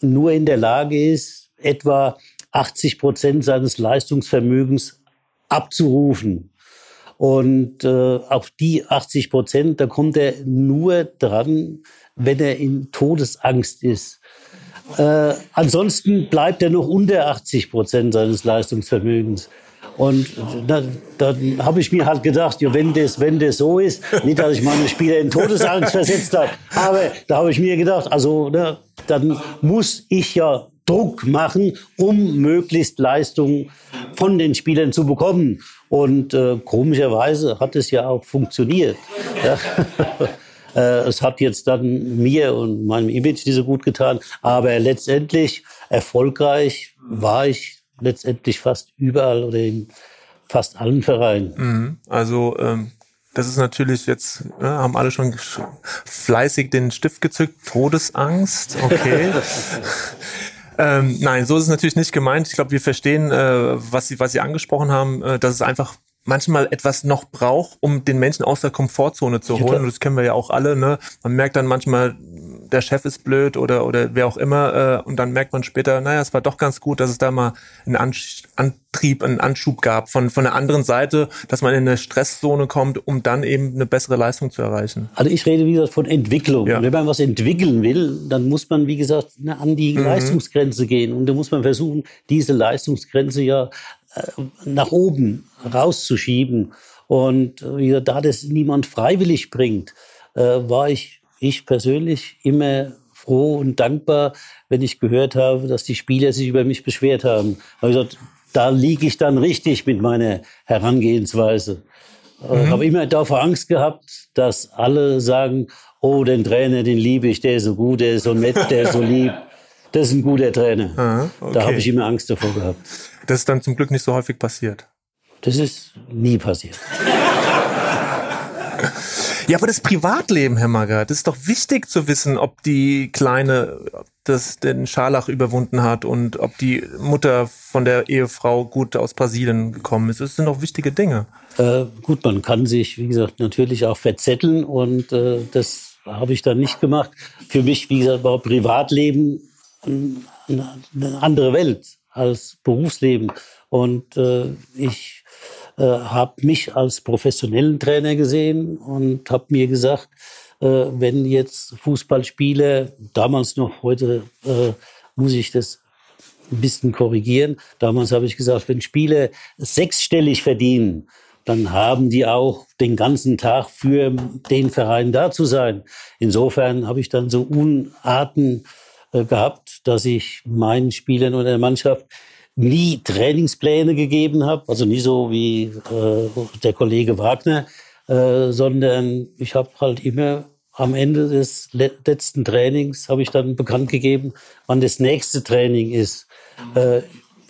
nur in der Lage ist, etwa 80 Prozent seines Leistungsvermögens abzurufen. Und äh, auf die 80 Prozent, da kommt er nur dran, wenn er in Todesangst ist. Äh, ansonsten bleibt er noch unter 80 Prozent seines Leistungsvermögens. Und da, dann habe ich mir halt gedacht, ja, wenn das, wenn das so ist, nicht, dass ich meine Spieler in Todesangst versetzt habe, aber da habe ich mir gedacht, also ne, dann muss ich ja Druck machen, um möglichst Leistung von den Spielern zu bekommen. Und äh, komischerweise hat es ja auch funktioniert. Ja. Äh, es hat jetzt dann mir und meinem Image nicht so gut getan, aber letztendlich erfolgreich war ich letztendlich fast überall oder in fast allen Vereinen. Mhm. Also ähm, das ist natürlich jetzt, äh, haben alle schon fleißig den Stift gezückt. Todesangst, okay. Ähm, nein, so ist es natürlich nicht gemeint. Ich glaube, wir verstehen, äh, was Sie, was Sie angesprochen haben, äh, dass es einfach manchmal etwas noch braucht, um den Menschen aus der Komfortzone zu holen. Und das kennen wir ja auch alle. Ne? Man merkt dann manchmal, der Chef ist blöd oder, oder wer auch immer. Äh, und dann merkt man später, naja, es war doch ganz gut, dass es da mal einen Antrieb, einen Anschub gab von, von der anderen Seite, dass man in eine Stresszone kommt, um dann eben eine bessere Leistung zu erreichen. Also ich rede, wie gesagt, von Entwicklung. Ja. Wenn man was entwickeln will, dann muss man, wie gesagt, an die mhm. Leistungsgrenze gehen. Und da muss man versuchen, diese Leistungsgrenze ja äh, nach oben rauszuschieben. Und äh, da das niemand freiwillig bringt, äh, war ich, ich persönlich immer froh und dankbar, wenn ich gehört habe, dass die Spieler sich über mich beschwert haben. Habe ich gesagt, da liege ich dann richtig mit meiner Herangehensweise. Mhm. Habe immer davor Angst gehabt, dass alle sagen, oh, den Trainer, den liebe ich, der ist so gut, der ist so nett, der ist so lieb. Das ist ein guter Trainer. Aha, okay. Da habe ich immer Angst davor gehabt. Das ist dann zum Glück nicht so häufig passiert. Das ist nie passiert. Ja, aber das Privatleben, Herr Magath, das ist doch wichtig zu wissen, ob die Kleine das den Scharlach überwunden hat und ob die Mutter von der Ehefrau gut aus Brasilien gekommen ist. Das sind doch wichtige Dinge. Äh, gut, man kann sich, wie gesagt, natürlich auch verzetteln und äh, das habe ich dann nicht gemacht. Für mich, wie gesagt, war Privatleben eine andere Welt als Berufsleben. Und äh, ich äh, habe mich als professionellen Trainer gesehen und habe mir gesagt, äh, wenn jetzt Fußballspieler, damals noch, heute äh, muss ich das ein bisschen korrigieren. Damals habe ich gesagt, wenn Spieler sechsstellig verdienen, dann haben die auch den ganzen Tag für den Verein da zu sein. Insofern habe ich dann so Unarten äh, gehabt, dass ich meinen Spielern oder der Mannschaft nie Trainingspläne gegeben habe, also nie so wie äh, der Kollege Wagner, äh, sondern ich habe halt immer am Ende des letzten Trainings habe ich dann bekannt gegeben, wann das nächste Training ist. Äh,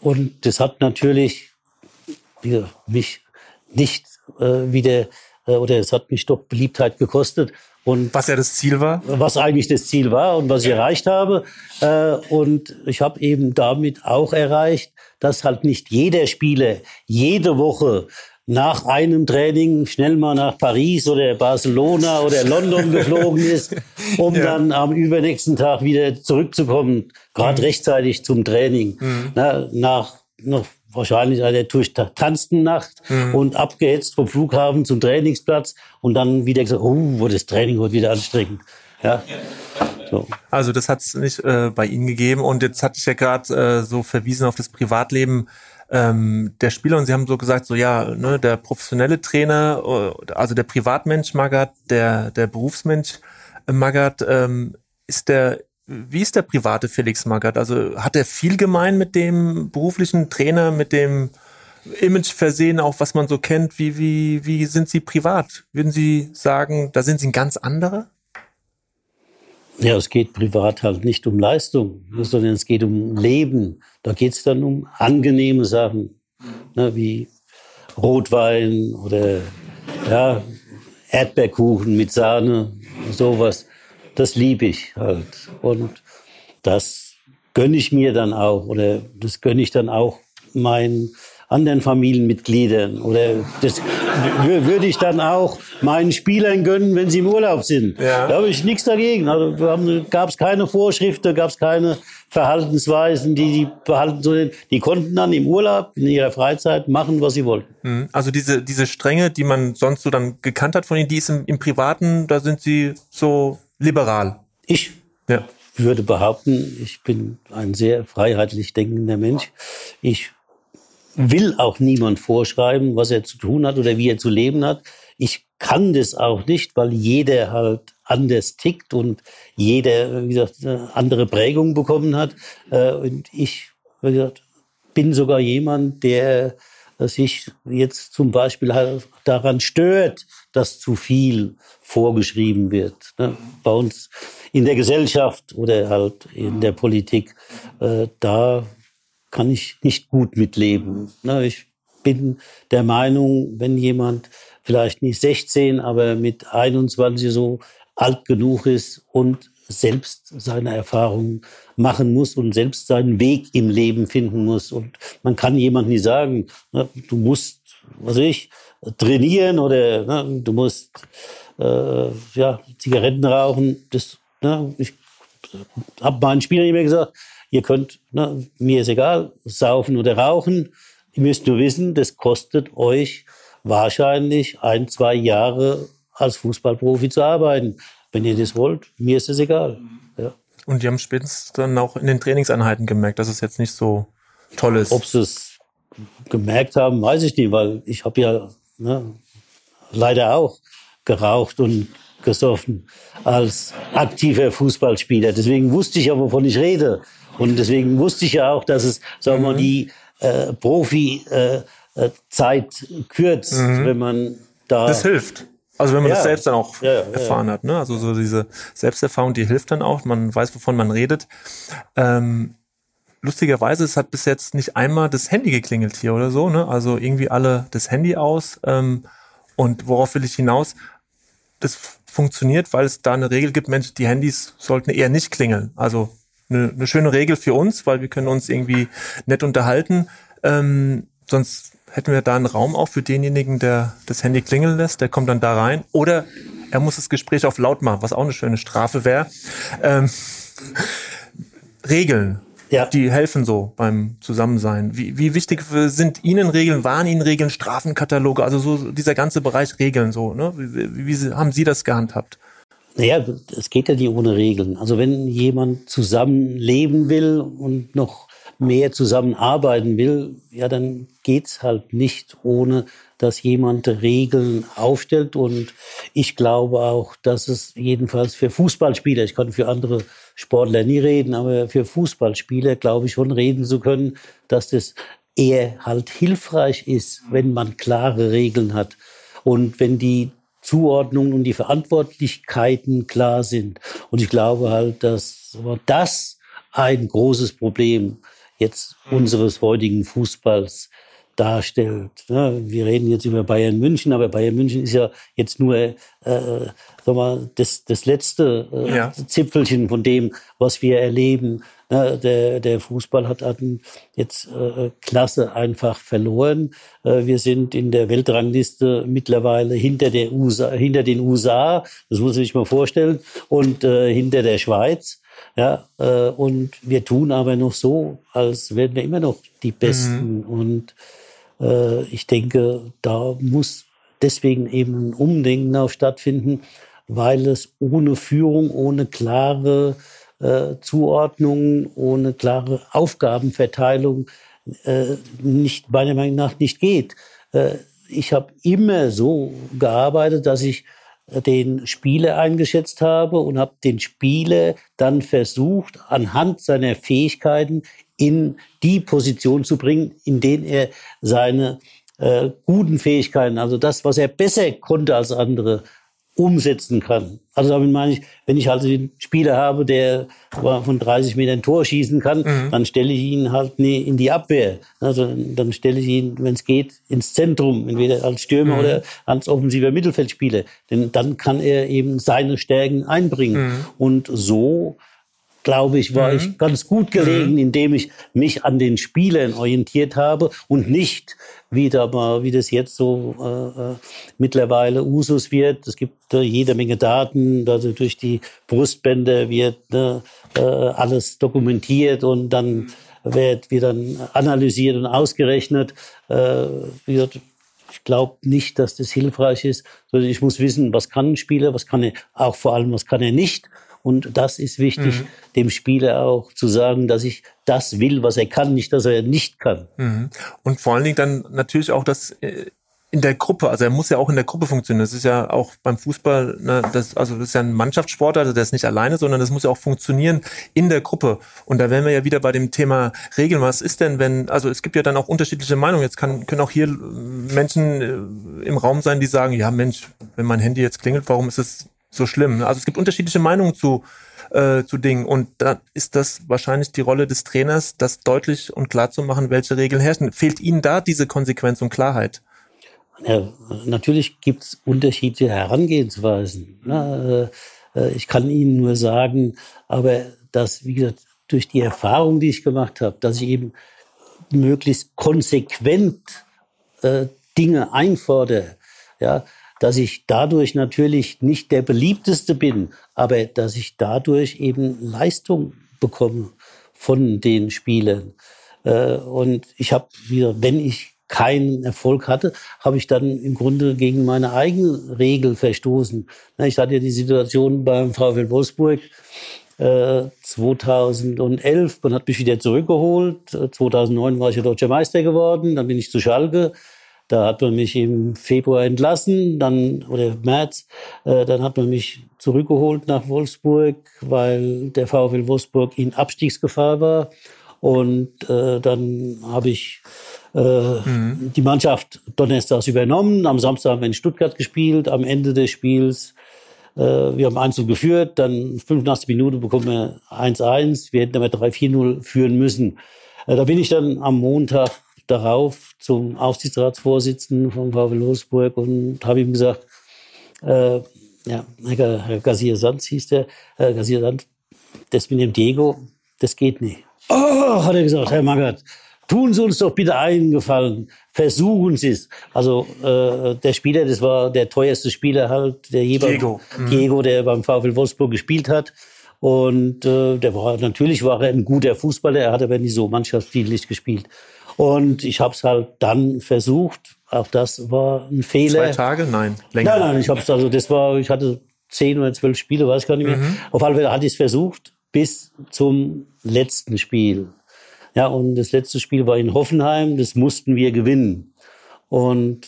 und das hat natürlich mich nicht äh, wieder, äh, oder es hat mich doch Beliebtheit gekostet. Und was ja das Ziel war? Was eigentlich das Ziel war und was ich erreicht habe. Äh, und ich habe eben damit auch erreicht, dass halt nicht jeder Spieler jede Woche nach einem Training schnell mal nach Paris oder Barcelona oder London geflogen ist, um ja. dann am übernächsten Tag wieder zurückzukommen, gerade mhm. rechtzeitig zum Training. Mhm. Na, nach noch wahrscheinlich eine durchtanzten Nacht mhm. und abgehetzt vom Flughafen zum Trainingsplatz und dann wieder gesagt, oh, das Training wird wieder anstrengend. Ja. So. Also das hat es nicht äh, bei Ihnen gegeben und jetzt hatte ich ja gerade äh, so verwiesen auf das Privatleben ähm, der Spieler und Sie haben so gesagt, so ja, ne, der professionelle Trainer, äh, also der Privatmensch Magat, der der Berufsmensch äh, Magat, ähm, ist der wie ist der private Felix Magath? Also hat er viel gemein mit dem beruflichen Trainer, mit dem Image versehen, auch was man so kennt? Wie, wie, wie sind Sie privat? Würden Sie sagen, da sind Sie ein ganz anderer? Ja, es geht privat halt nicht um Leistung, sondern es geht um Leben. Da geht es dann um angenehme Sachen, ne, wie Rotwein oder ja, Erdbeerkuchen mit Sahne, sowas das liebe ich halt. Und das gönne ich mir dann auch oder das gönne ich dann auch meinen anderen Familienmitgliedern oder das würde ich dann auch meinen Spielern gönnen, wenn sie im Urlaub sind. Ja. Da habe ich nichts dagegen. Also gab es keine Vorschriften, gab es keine Verhaltensweisen, die die behalten sollen. Die konnten dann im Urlaub, in ihrer Freizeit machen, was sie wollten. Mhm. Also diese, diese Stränge, die man sonst so dann gekannt hat von ihnen, die ist im, im Privaten, da sind sie so liberal. Ich ja. würde behaupten, ich bin ein sehr freiheitlich denkender Mensch. Ich will auch niemand vorschreiben, was er zu tun hat oder wie er zu leben hat. Ich kann das auch nicht, weil jeder halt anders tickt und jeder, wie gesagt, andere Prägung bekommen hat. Äh, und ich, wie gesagt, bin sogar jemand, der sich jetzt zum Beispiel daran stört, dass zu viel vorgeschrieben wird. Ne? Bei uns in der Gesellschaft oder halt in der Politik, äh, da kann ich nicht gut mitleben. Ne? Ich bin der Meinung, wenn jemand vielleicht nicht 16, aber mit 21 so alt genug ist und selbst seine Erfahrungen machen muss und selbst seinen Weg im Leben finden muss. Und man kann jemandem nicht sagen, ne, du musst, was weiß ich, trainieren oder ne, du musst äh, ja, Zigaretten rauchen. Das, ne, ich habe meinen Spielern immer gesagt, ihr könnt, mir ist egal, saufen oder rauchen. Ihr müsst nur wissen, das kostet euch wahrscheinlich ein, zwei Jahre als Fußballprofi zu arbeiten. Wenn ihr das wollt, mir ist es egal. Ja. Und die haben spätestens dann auch in den Trainingseinheiten gemerkt, dass es jetzt nicht so toll ist. Ob sie es gemerkt haben, weiß ich nicht, weil ich habe ja ne, leider auch geraucht und gesoffen als aktiver Fußballspieler. Deswegen wusste ich ja, wovon ich rede. Und deswegen wusste ich ja auch, dass es, sagen wir mal, mhm. die äh, Profi-Zeit äh, kürzt, mhm. wenn man da. Das hilft. Also wenn man ja. das selbst dann auch ja, ja, erfahren hat, ne? Also so diese Selbsterfahrung, die hilft dann auch. Man weiß, wovon man redet. Ähm, lustigerweise, es hat bis jetzt nicht einmal das Handy geklingelt hier oder so, ne? Also irgendwie alle das Handy aus. Ähm, und worauf will ich hinaus? Das funktioniert, weil es da eine Regel gibt, Mensch, die Handys sollten eher nicht klingeln. Also eine, eine schöne Regel für uns, weil wir können uns irgendwie nett unterhalten. Ähm, sonst hätten wir da einen Raum auch für denjenigen, der das Handy klingeln lässt, der kommt dann da rein. Oder er muss das Gespräch auf laut machen, was auch eine schöne Strafe wäre. Ähm, Regeln ja. die helfen so beim Zusammensein. Wie, wie wichtig sind Ihnen Regeln, waren Ihnen Regeln, Strafenkataloge, also so dieser ganze Bereich Regeln so, ne? Wie, wie haben Sie das gehandhabt? Naja, es geht ja nicht ohne Regeln. Also wenn jemand zusammenleben will und noch mehr zusammenarbeiten will, ja, dann geht's halt nicht ohne, dass jemand Regeln aufstellt. Und ich glaube auch, dass es jedenfalls für Fußballspieler, ich kann für andere Sportler nie reden, aber für Fußballspieler glaube ich schon reden zu können, dass das eher halt hilfreich ist, wenn man klare Regeln hat. Und wenn die Zuordnungen und die Verantwortlichkeiten klar sind. Und ich glaube halt, dass das ein großes Problem jetzt mhm. unseres heutigen Fußballs darstellt. wir reden jetzt über Bayern München, aber Bayern München ist ja jetzt nur äh, sag mal, das, das letzte äh, ja. Zipfelchen von dem, was wir erleben. der, der Fußball hat, hat jetzt äh, Klasse einfach verloren. Äh, wir sind in der Weltrangliste mittlerweile hinter, der USA, hinter den USA, das muss man sich mal vorstellen, und äh, hinter der Schweiz. Ja, äh, und wir tun aber noch so, als wären wir immer noch die Besten. Mhm. Und äh, ich denke, da muss deswegen eben ein Umdenken auch stattfinden, weil es ohne Führung, ohne klare äh, Zuordnung, ohne klare Aufgabenverteilung äh, nicht, meiner Meinung nach nicht geht. Äh, ich habe immer so gearbeitet, dass ich den Spieler eingeschätzt habe und habe den Spieler dann versucht, anhand seiner Fähigkeiten in die Position zu bringen, in denen er seine äh, guten Fähigkeiten, also das, was er besser konnte als andere, umsetzen kann. Also damit meine ich, wenn ich halt einen Spieler habe, der von 30 Metern Tor schießen kann, mhm. dann stelle ich ihn halt in die Abwehr. Also dann stelle ich ihn, wenn es geht, ins Zentrum, entweder als Stürmer mhm. oder als offensiver Mittelfeldspieler. Denn dann kann er eben seine Stärken einbringen. Mhm. Und so glaube ich, war mhm. ich ganz gut gelegen, mhm. indem ich mich an den Spielern orientiert habe und nicht wieder mal, wie das jetzt so äh, äh, mittlerweile Usus wird. Es gibt äh, jede Menge Daten, also durch die Brustbänder wird ne, äh, alles dokumentiert und dann wird, dann analysiert und ausgerechnet. Äh, wird, ich glaube nicht, dass das hilfreich ist, sondern ich muss wissen, was kann ein Spieler, was kann er, auch vor allem, was kann er nicht. Und das ist wichtig, mhm. dem Spieler auch zu sagen, dass ich das will, was er kann, nicht, dass er nicht kann. Mhm. Und vor allen Dingen dann natürlich auch das äh, in der Gruppe, also er muss ja auch in der Gruppe funktionieren. Das ist ja auch beim Fußball, ne, das, also das ist ja ein Mannschaftssport, also der ist nicht alleine, sondern das muss ja auch funktionieren in der Gruppe. Und da wären wir ja wieder bei dem Thema Regeln. Was ist denn, wenn, also es gibt ja dann auch unterschiedliche Meinungen. Jetzt kann, können auch hier Menschen äh, im Raum sein, die sagen, ja Mensch, wenn mein Handy jetzt klingelt, warum ist es so schlimm. Also es gibt unterschiedliche Meinungen zu, äh, zu Dingen. Und da ist das wahrscheinlich die Rolle des Trainers, das deutlich und klar zu machen, welche Regeln herrschen. Fehlt Ihnen da diese Konsequenz und Klarheit? Ja, natürlich gibt es unterschiedliche Herangehensweisen. Äh, äh, ich kann Ihnen nur sagen, aber dass, wie gesagt, durch die Erfahrung, die ich gemacht habe, dass ich eben möglichst konsequent äh, Dinge einfordere, ja, dass ich dadurch natürlich nicht der beliebteste bin, aber dass ich dadurch eben Leistung bekomme von den Spielern. Äh, und ich habe wieder, wenn ich keinen Erfolg hatte, habe ich dann im Grunde gegen meine eigene Regel verstoßen. Ich hatte ja die Situation beim VfL Wolfsburg, 2011, äh, man hat mich wieder zurückgeholt. 2009 war ich ja deutscher Meister geworden, dann bin ich zu Schalke. Da hat man mich im Februar entlassen, dann oder März, äh, dann hat man mich zurückgeholt nach Wolfsburg, weil der VfL Wolfsburg in Abstiegsgefahr war. Und äh, dann habe ich äh, mhm. die Mannschaft donnerstags übernommen. Am Samstag haben wir in Stuttgart gespielt. Am Ende des Spiels, äh, wir haben 1 geführt, dann 85 Minuten bekommen wir 1-1. Wir hätten aber 3-4-0 führen müssen. Äh, da bin ich dann am Montag darauf zum Aufsichtsratsvorsitzenden von VW Wolfsburg und habe ihm gesagt, äh, ja, Herr, Herr Gazier Sanz hieß der, Herr Gazier Sanz, das mit dem Diego, das geht nicht. Oh, hat er gesagt, Herr Magath, tun Sie uns doch bitte einen Gefallen, versuchen Sie es. Also äh, der Spieler, das war der teuerste Spieler halt, der jeweils Diego. Mhm. Diego, der beim VfL Wolfsburg gespielt hat. Und äh, der war natürlich war er ein guter Fußballer, er hat aber nicht so mannschaftsdienlich gespielt. Und ich habe es halt dann versucht. Auch das war ein Fehler. Zwei Tage? Nein, länger. Nein, nein, ich habe es also, das war, ich hatte zehn oder zwölf Spiele, weiß ich gar nicht mehr. Mhm. Auf alle Fälle hatte ich es versucht bis zum letzten Spiel. Ja, und das letzte Spiel war in Hoffenheim. Das mussten wir gewinnen. Und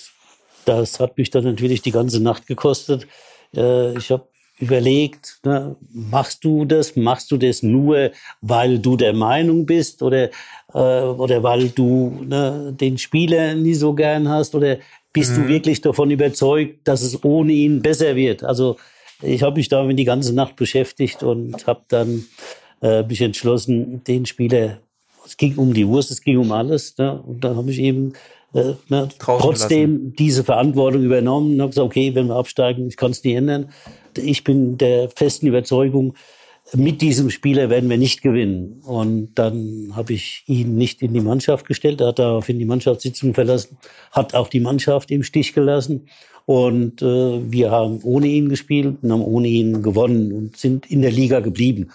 das hat mich dann natürlich die ganze Nacht gekostet. Äh, ich habe überlegt, ne, machst du das, machst du das nur, weil du der Meinung bist oder, äh, oder weil du ne, den Spieler nie so gern hast oder bist mhm. du wirklich davon überzeugt, dass es ohne ihn besser wird? Also ich habe mich damit die ganze Nacht beschäftigt und habe dann äh, mich entschlossen, den Spieler, es ging um die Wurst, es ging um alles. Ne? Und dann habe ich eben äh, ne, trotzdem lassen. diese Verantwortung übernommen und habe gesagt, okay, wenn wir absteigen, ich kann es nicht ändern. Ich bin der festen Überzeugung, mit diesem Spieler werden wir nicht gewinnen. Und dann habe ich ihn nicht in die Mannschaft gestellt. Er hat daraufhin die Mannschaftssitzung verlassen, hat auch die Mannschaft im Stich gelassen. Und äh, wir haben ohne ihn gespielt und haben ohne ihn gewonnen und sind in der Liga geblieben.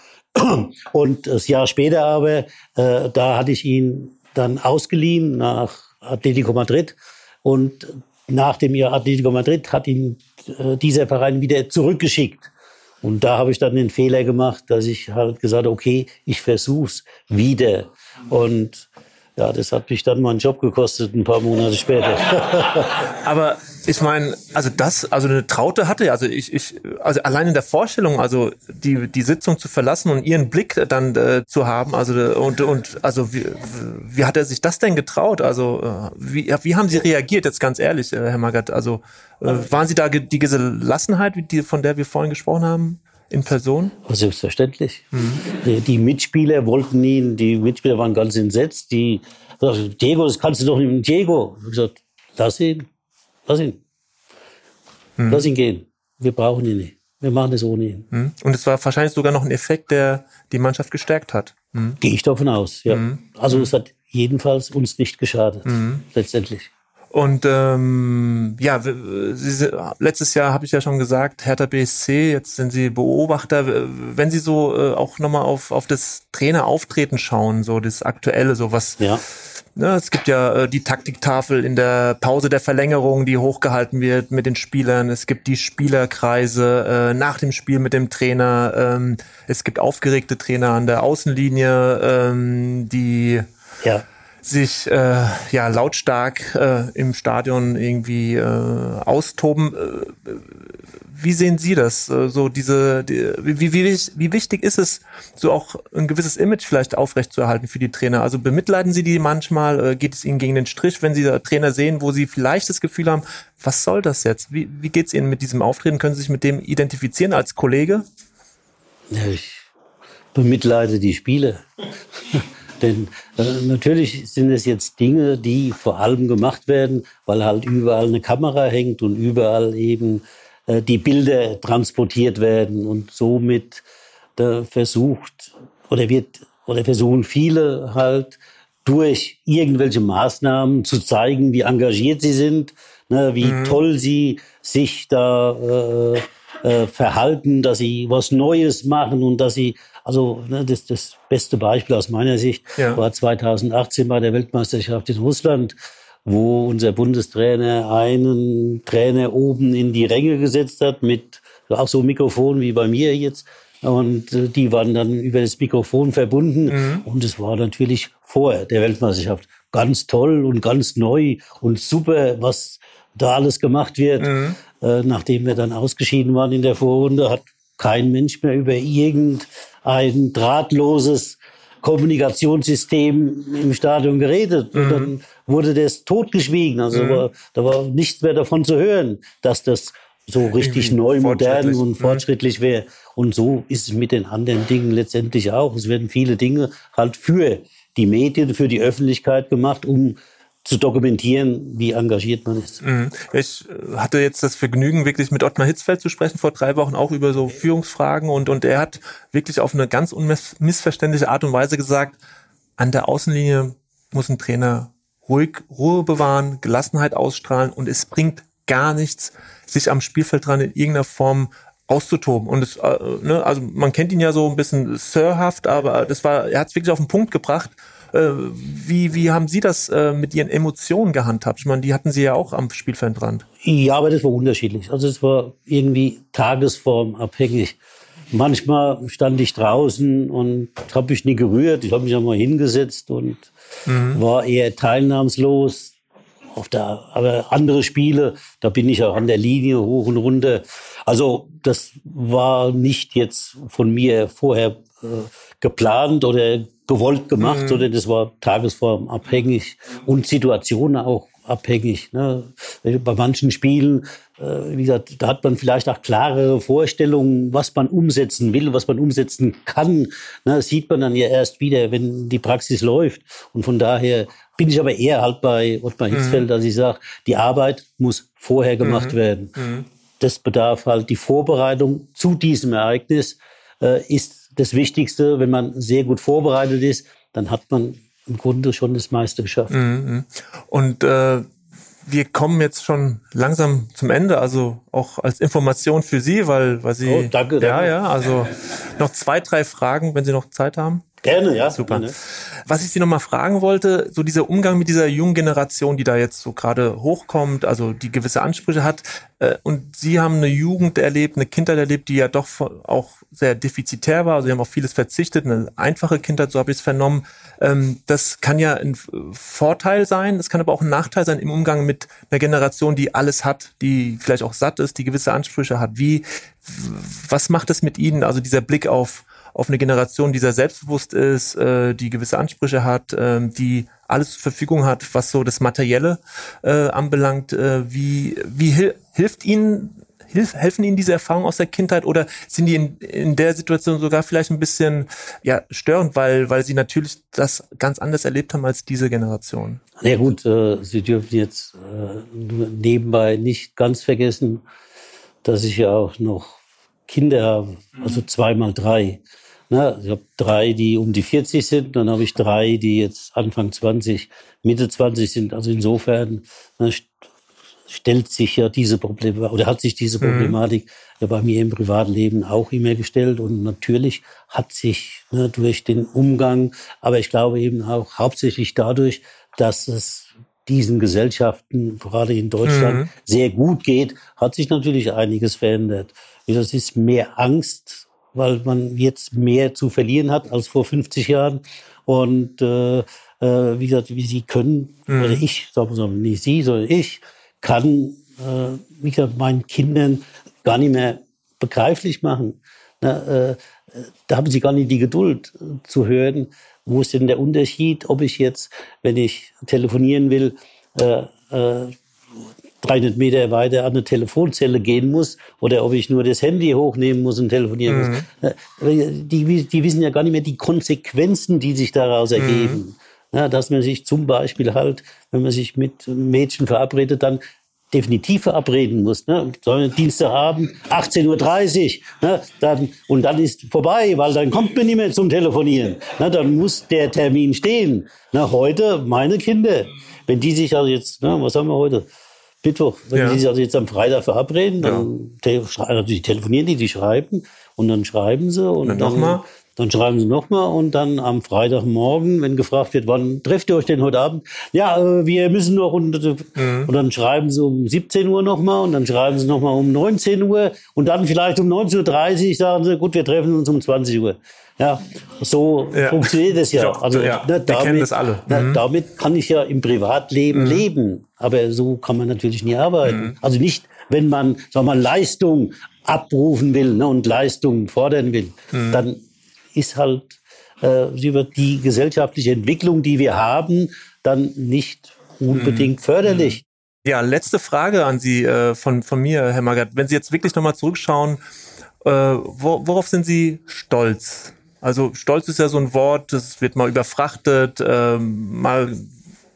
Und das Jahr später aber, äh, da hatte ich ihn dann ausgeliehen nach Atletico Madrid. Und nach dem Jahr Atletico Madrid hat ihn äh, dieser Verein wieder zurückgeschickt. Und da habe ich dann den Fehler gemacht, dass ich halt gesagt okay, ich versuch's wieder. Und ja, das hat mich dann meinen Job gekostet, ein paar Monate später. Aber ich meine, also das, also eine Traute hatte, also ich, ich, also allein in der Vorstellung, also die die Sitzung zu verlassen und ihren Blick dann äh, zu haben, also und und also wie, wie hat er sich das denn getraut? Also äh, wie wie haben Sie reagiert? Jetzt ganz ehrlich, äh, Herr Magath, also äh, waren Sie da die Gelassenheit, die von der wir vorhin gesprochen haben? in Person? Selbstverständlich. Mhm. Die, die, Mitspieler wollten ihn, die Mitspieler waren ganz entsetzt. Die Diego, das kannst du doch nicht Diego. Ich habe gesagt, lass ihn, lass ihn. Mhm. Lass ihn gehen. Wir brauchen ihn nicht. Wir machen das ohne ihn. Mhm. Und es war wahrscheinlich sogar noch ein Effekt, der die Mannschaft gestärkt hat. Mhm. Gehe ich davon aus, ja. Mhm. Also es hat jedenfalls uns nicht geschadet, letztendlich. Und ähm, ja, letztes Jahr habe ich ja schon gesagt, Hertha BSC, jetzt sind Sie Beobachter. Wenn Sie so äh, auch nochmal auf, auf das Trainerauftreten schauen, so das Aktuelle, so was. Ja. Ne, es gibt ja äh, die Taktiktafel in der Pause der Verlängerung, die hochgehalten wird mit den Spielern. Es gibt die Spielerkreise äh, nach dem Spiel mit dem Trainer. Ähm, es gibt aufgeregte Trainer an der Außenlinie, ähm, die ja sich äh, ja lautstark äh, im Stadion irgendwie äh, austoben. Äh, wie sehen Sie das? Äh, so diese, die, wie, wie, wie wichtig ist es, so auch ein gewisses Image vielleicht aufrechtzuerhalten für die Trainer? Also bemitleiden Sie die manchmal? Äh, geht es Ihnen gegen den Strich, wenn Sie Trainer sehen, wo Sie vielleicht das Gefühl haben, was soll das jetzt? Wie, wie geht es Ihnen mit diesem Auftreten? Können Sie sich mit dem identifizieren als Kollege? Ich bemitleide die Spiele. Denn äh, natürlich sind es jetzt Dinge, die vor allem gemacht werden, weil halt überall eine Kamera hängt und überall eben die Bilder transportiert werden und somit versucht oder wird oder versuchen viele halt durch irgendwelche Maßnahmen zu zeigen, wie engagiert sie sind, ne, wie mhm. toll sie sich da äh, äh, verhalten, dass sie was Neues machen und dass sie also ne, das, das beste Beispiel aus meiner Sicht ja. war 2018 bei der Weltmeisterschaft in Russland, wo unser Bundestrainer einen Trainer oben in die Ränge gesetzt hat mit auch so Mikrofon wie bei mir jetzt. Und äh, die waren dann über das Mikrofon verbunden. Mhm. Und es war natürlich vor der Weltmeisterschaft ganz toll und ganz neu und super, was da alles gemacht wird. Mhm. Äh, nachdem wir dann ausgeschieden waren in der Vorrunde, hat kein Mensch mehr über irgendein drahtloses Kommunikationssystem im Stadion geredet. Mhm. Und dann wurde das totgeschwiegen. Also mhm. war, da war nichts mehr davon zu hören, dass das so richtig neu, modern und mhm. fortschrittlich wäre. Und so ist es mit den anderen Dingen letztendlich auch. Es werden viele Dinge halt für die Medien, für die Öffentlichkeit gemacht, um zu dokumentieren, wie engagiert man ist. Mhm. Ich äh, hatte jetzt das Vergnügen, wirklich mit Ottmar Hitzfeld zu sprechen vor drei Wochen, auch über so Führungsfragen und, und er hat wirklich auf eine ganz unmissverständliche Art und Weise gesagt, an der Außenlinie muss ein Trainer ruhig Ruhe bewahren, Gelassenheit ausstrahlen und es bringt gar nichts, sich am Spielfeld dran in irgendeiner Form auszutoben. Und es, äh, ne, also man kennt ihn ja so ein bisschen sirhaft, aber das war, er hat es wirklich auf den Punkt gebracht wie, wie haben Sie das äh, mit Ihren Emotionen gehandhabt? Ich meine, die hatten Sie ja auch am Spielfeldrand. Ja, aber das war unterschiedlich. Also es war irgendwie tagesformabhängig. Manchmal stand ich draußen und habe mich nie gerührt. Ich habe mich einmal hingesetzt und mhm. war eher teilnahmslos. Auf der, aber andere Spiele, da bin ich auch an der Linie hoch und runter. Also das war nicht jetzt von mir vorher äh, geplant oder gewollt gemacht, mhm. sondern das war tagesformabhängig und Situationen auch abhängig. Ne? Bei manchen Spielen, äh, wie gesagt, da hat man vielleicht auch klarere Vorstellungen, was man umsetzen will, was man umsetzen kann. Ne? Das sieht man dann ja erst wieder, wenn die Praxis läuft. Und von daher bin ich aber eher halt bei Ottmar Hitzfeld, mhm. dass ich sage, die Arbeit muss vorher gemacht mhm. werden. Mhm. Das bedarf halt die Vorbereitung zu diesem Ereignis äh, ist das Wichtigste. Wenn man sehr gut vorbereitet ist, dann hat man im Grunde schon das meiste geschafft. Mhm. Und äh, wir kommen jetzt schon langsam zum Ende, also auch als Information für Sie, weil, weil Sie. Oh, danke, danke. Ja, ja, also noch zwei, drei Fragen, wenn Sie noch Zeit haben. Gerne, ja. Super. Gerne. Was ich Sie nochmal fragen wollte, so dieser Umgang mit dieser jungen Generation, die da jetzt so gerade hochkommt, also die gewisse Ansprüche hat, äh, und Sie haben eine Jugend erlebt, eine Kindheit erlebt, die ja doch auch sehr defizitär war, also Sie haben auf vieles verzichtet, eine einfache Kindheit, so habe ich es vernommen. Ähm, das kann ja ein Vorteil sein, es kann aber auch ein Nachteil sein im Umgang mit einer Generation, die alles hat, die vielleicht auch satt ist, die gewisse Ansprüche hat. Wie, was macht es mit Ihnen, also dieser Blick auf auf eine Generation, die sehr selbstbewusst ist, äh, die gewisse Ansprüche hat, äh, die alles zur Verfügung hat, was so das Materielle äh, anbelangt. Äh, wie wie hil hilft Ihnen hilf, helfen Ihnen diese Erfahrungen aus der Kindheit oder sind die in, in der Situation sogar vielleicht ein bisschen ja störend, weil weil Sie natürlich das ganz anders erlebt haben als diese Generation? Ja gut, äh, Sie dürfen jetzt äh, nebenbei nicht ganz vergessen, dass ich ja auch noch Kinder habe, also zweimal drei. Na, ich habe drei, die um die 40 sind, dann habe ich drei, die jetzt Anfang 20, Mitte 20 sind. Also insofern na, stellt sich ja diese Probleme oder hat sich diese mhm. Problematik mhm. ja bei mir im Privatleben auch immer gestellt und natürlich hat sich ne, durch den Umgang, aber ich glaube eben auch hauptsächlich dadurch, dass es diesen Gesellschaften, gerade in Deutschland, mhm. sehr gut geht, hat sich natürlich einiges verändert. Das ist mehr Angst, weil man jetzt mehr zu verlieren hat als vor 50 Jahren. Und äh, äh, wie gesagt, wie Sie können, mhm. oder ich, sagen wir mal, nicht Sie, sondern ich, kann, äh, wie gesagt, meinen Kindern gar nicht mehr begreiflich machen. Na, äh, da haben sie gar nicht die Geduld äh, zu hören, wo ist denn der Unterschied, ob ich jetzt, wenn ich telefonieren will, äh, 300 Meter weiter an eine Telefonzelle gehen muss oder ob ich nur das Handy hochnehmen muss und telefonieren mhm. muss. Äh, die, die wissen ja gar nicht mehr die Konsequenzen, die sich daraus ergeben. Mhm. Ja, dass man sich zum Beispiel halt, wenn man sich mit Mädchen verabredet, dann definitiv verabreden muss. Ne? Sollen Dienstagabend, 18.30 Uhr, ne? dann, und dann ist vorbei, weil dann kommt man nicht mehr zum Telefonieren. Ne? Dann muss der Termin stehen. Ne? Heute, meine Kinder, wenn die sich also jetzt, ne, was haben wir heute? Mittwoch, wenn ja. die sich also jetzt am Freitag verabreden, dann ja. te also telefonieren die, die schreiben und dann schreiben sie und, und dann, dann nochmal. Dann schreiben sie nochmal und dann am Freitagmorgen, wenn gefragt wird, wann trefft ihr euch denn heute Abend? Ja, äh, wir müssen noch und, äh, mhm. und dann schreiben sie um 17 Uhr nochmal und dann schreiben sie nochmal um 19 Uhr und dann vielleicht um 19.30 Uhr sagen sie, gut, wir treffen uns um 20 Uhr. Ja, so ja. funktioniert es ja. Also ja, ne, damit, das alle. Ne, mhm. damit kann ich ja im Privatleben mhm. leben, aber so kann man natürlich nie arbeiten. Mhm. Also nicht, wenn man, sagen wir mal, Leistung abrufen will ne, und Leistung fordern will, mhm. dann ist halt äh, die gesellschaftliche Entwicklung, die wir haben, dann nicht unbedingt mhm. förderlich. Mhm. Ja, letzte Frage an Sie äh, von, von mir, Herr Magath. Wenn Sie jetzt wirklich nochmal zurückschauen, äh, worauf sind Sie stolz? Also stolz ist ja so ein Wort, das wird mal überfrachtet, äh, mal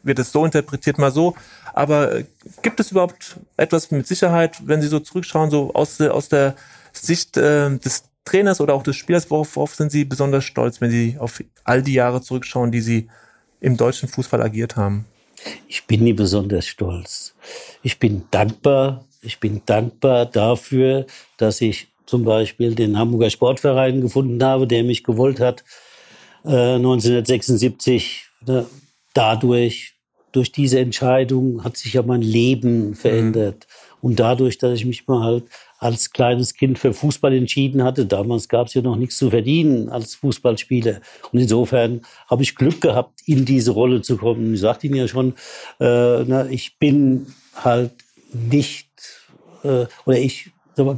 wird es so interpretiert, mal so. Aber äh, gibt es überhaupt etwas mit Sicherheit, wenn Sie so zurückschauen, so aus, aus der Sicht äh, des Trainers oder auch des Spielers, worauf, worauf sind Sie besonders stolz, wenn Sie auf all die Jahre zurückschauen, die Sie im deutschen Fußball agiert haben? Ich bin nie besonders stolz. Ich bin dankbar. Ich bin dankbar dafür, dass ich zum Beispiel den Hamburger Sportverein gefunden habe, der mich gewollt hat, äh, 1976. Ne, dadurch, durch diese Entscheidung hat sich ja mein Leben verändert. Mhm. Und dadurch, dass ich mich mal halt als kleines Kind für Fußball entschieden hatte. Damals gab es ja noch nichts zu verdienen als Fußballspieler. Und insofern habe ich Glück gehabt, in diese Rolle zu kommen. Ich sagte Ihnen ja schon, äh, na, ich bin halt nicht, äh, oder ich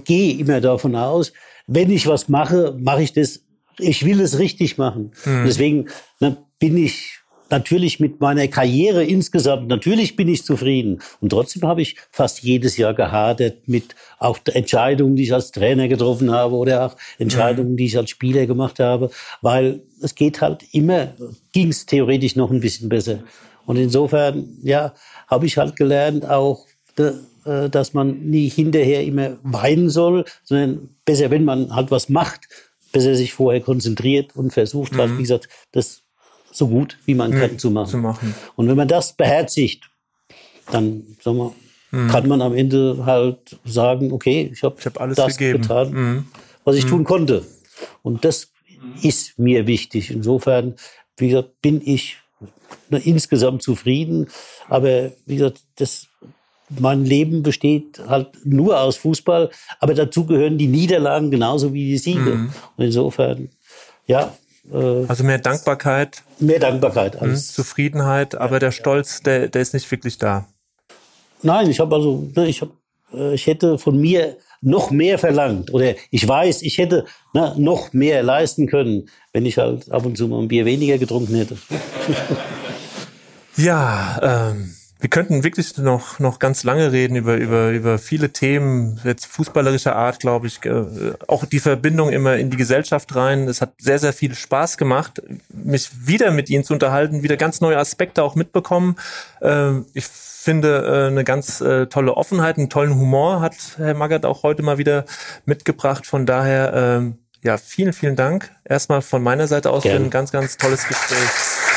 gehe immer davon aus, wenn ich was mache, mache ich das, ich will es richtig machen. Mhm. Deswegen na, bin ich natürlich mit meiner Karriere insgesamt, natürlich bin ich zufrieden. Und trotzdem habe ich fast jedes Jahr gehadert mit auch Entscheidungen, die ich als Trainer getroffen habe oder auch Entscheidungen, mhm. die ich als Spieler gemacht habe, weil es geht halt immer, ging es theoretisch noch ein bisschen besser. Und insofern, ja, habe ich halt gelernt auch, äh, dass man nie hinterher immer weinen soll, sondern besser, wenn man halt was macht, besser sich vorher konzentriert und versucht mhm. halt, wie gesagt, das so gut wie man mhm. kann zu machen. zu machen. Und wenn man das beherzigt, dann sagen wir, mhm. kann man am Ende halt sagen, okay, ich habe hab alles das gegeben. getan, mhm. was ich mhm. tun konnte. Und das ist mir wichtig. Insofern, wie gesagt, bin ich insgesamt zufrieden. Aber wie gesagt, das mein Leben besteht halt nur aus Fußball, aber dazu gehören die Niederlagen genauso wie die Siege. Mhm. Und insofern, ja. Äh, also mehr Dankbarkeit. Mehr Dankbarkeit. Als, mhm. Zufriedenheit, aber der Stolz, der, der ist nicht wirklich da. Nein, ich habe also, ne, ich, hab, äh, ich hätte von mir noch mehr verlangt. Oder ich weiß, ich hätte ne, noch mehr leisten können, wenn ich halt ab und zu mal ein Bier weniger getrunken hätte. ja, ähm wir könnten wirklich noch, noch ganz lange reden über, über, über viele Themen, jetzt fußballerischer Art, glaube ich, äh, auch die Verbindung immer in die Gesellschaft rein. Es hat sehr, sehr viel Spaß gemacht, mich wieder mit Ihnen zu unterhalten, wieder ganz neue Aspekte auch mitbekommen. Ähm, ich finde äh, eine ganz äh, tolle Offenheit, einen tollen Humor hat Herr Magath auch heute mal wieder mitgebracht. Von daher, ähm, ja, vielen, vielen Dank. Erstmal von meiner Seite aus Gerne. für ein ganz, ganz tolles Gespräch.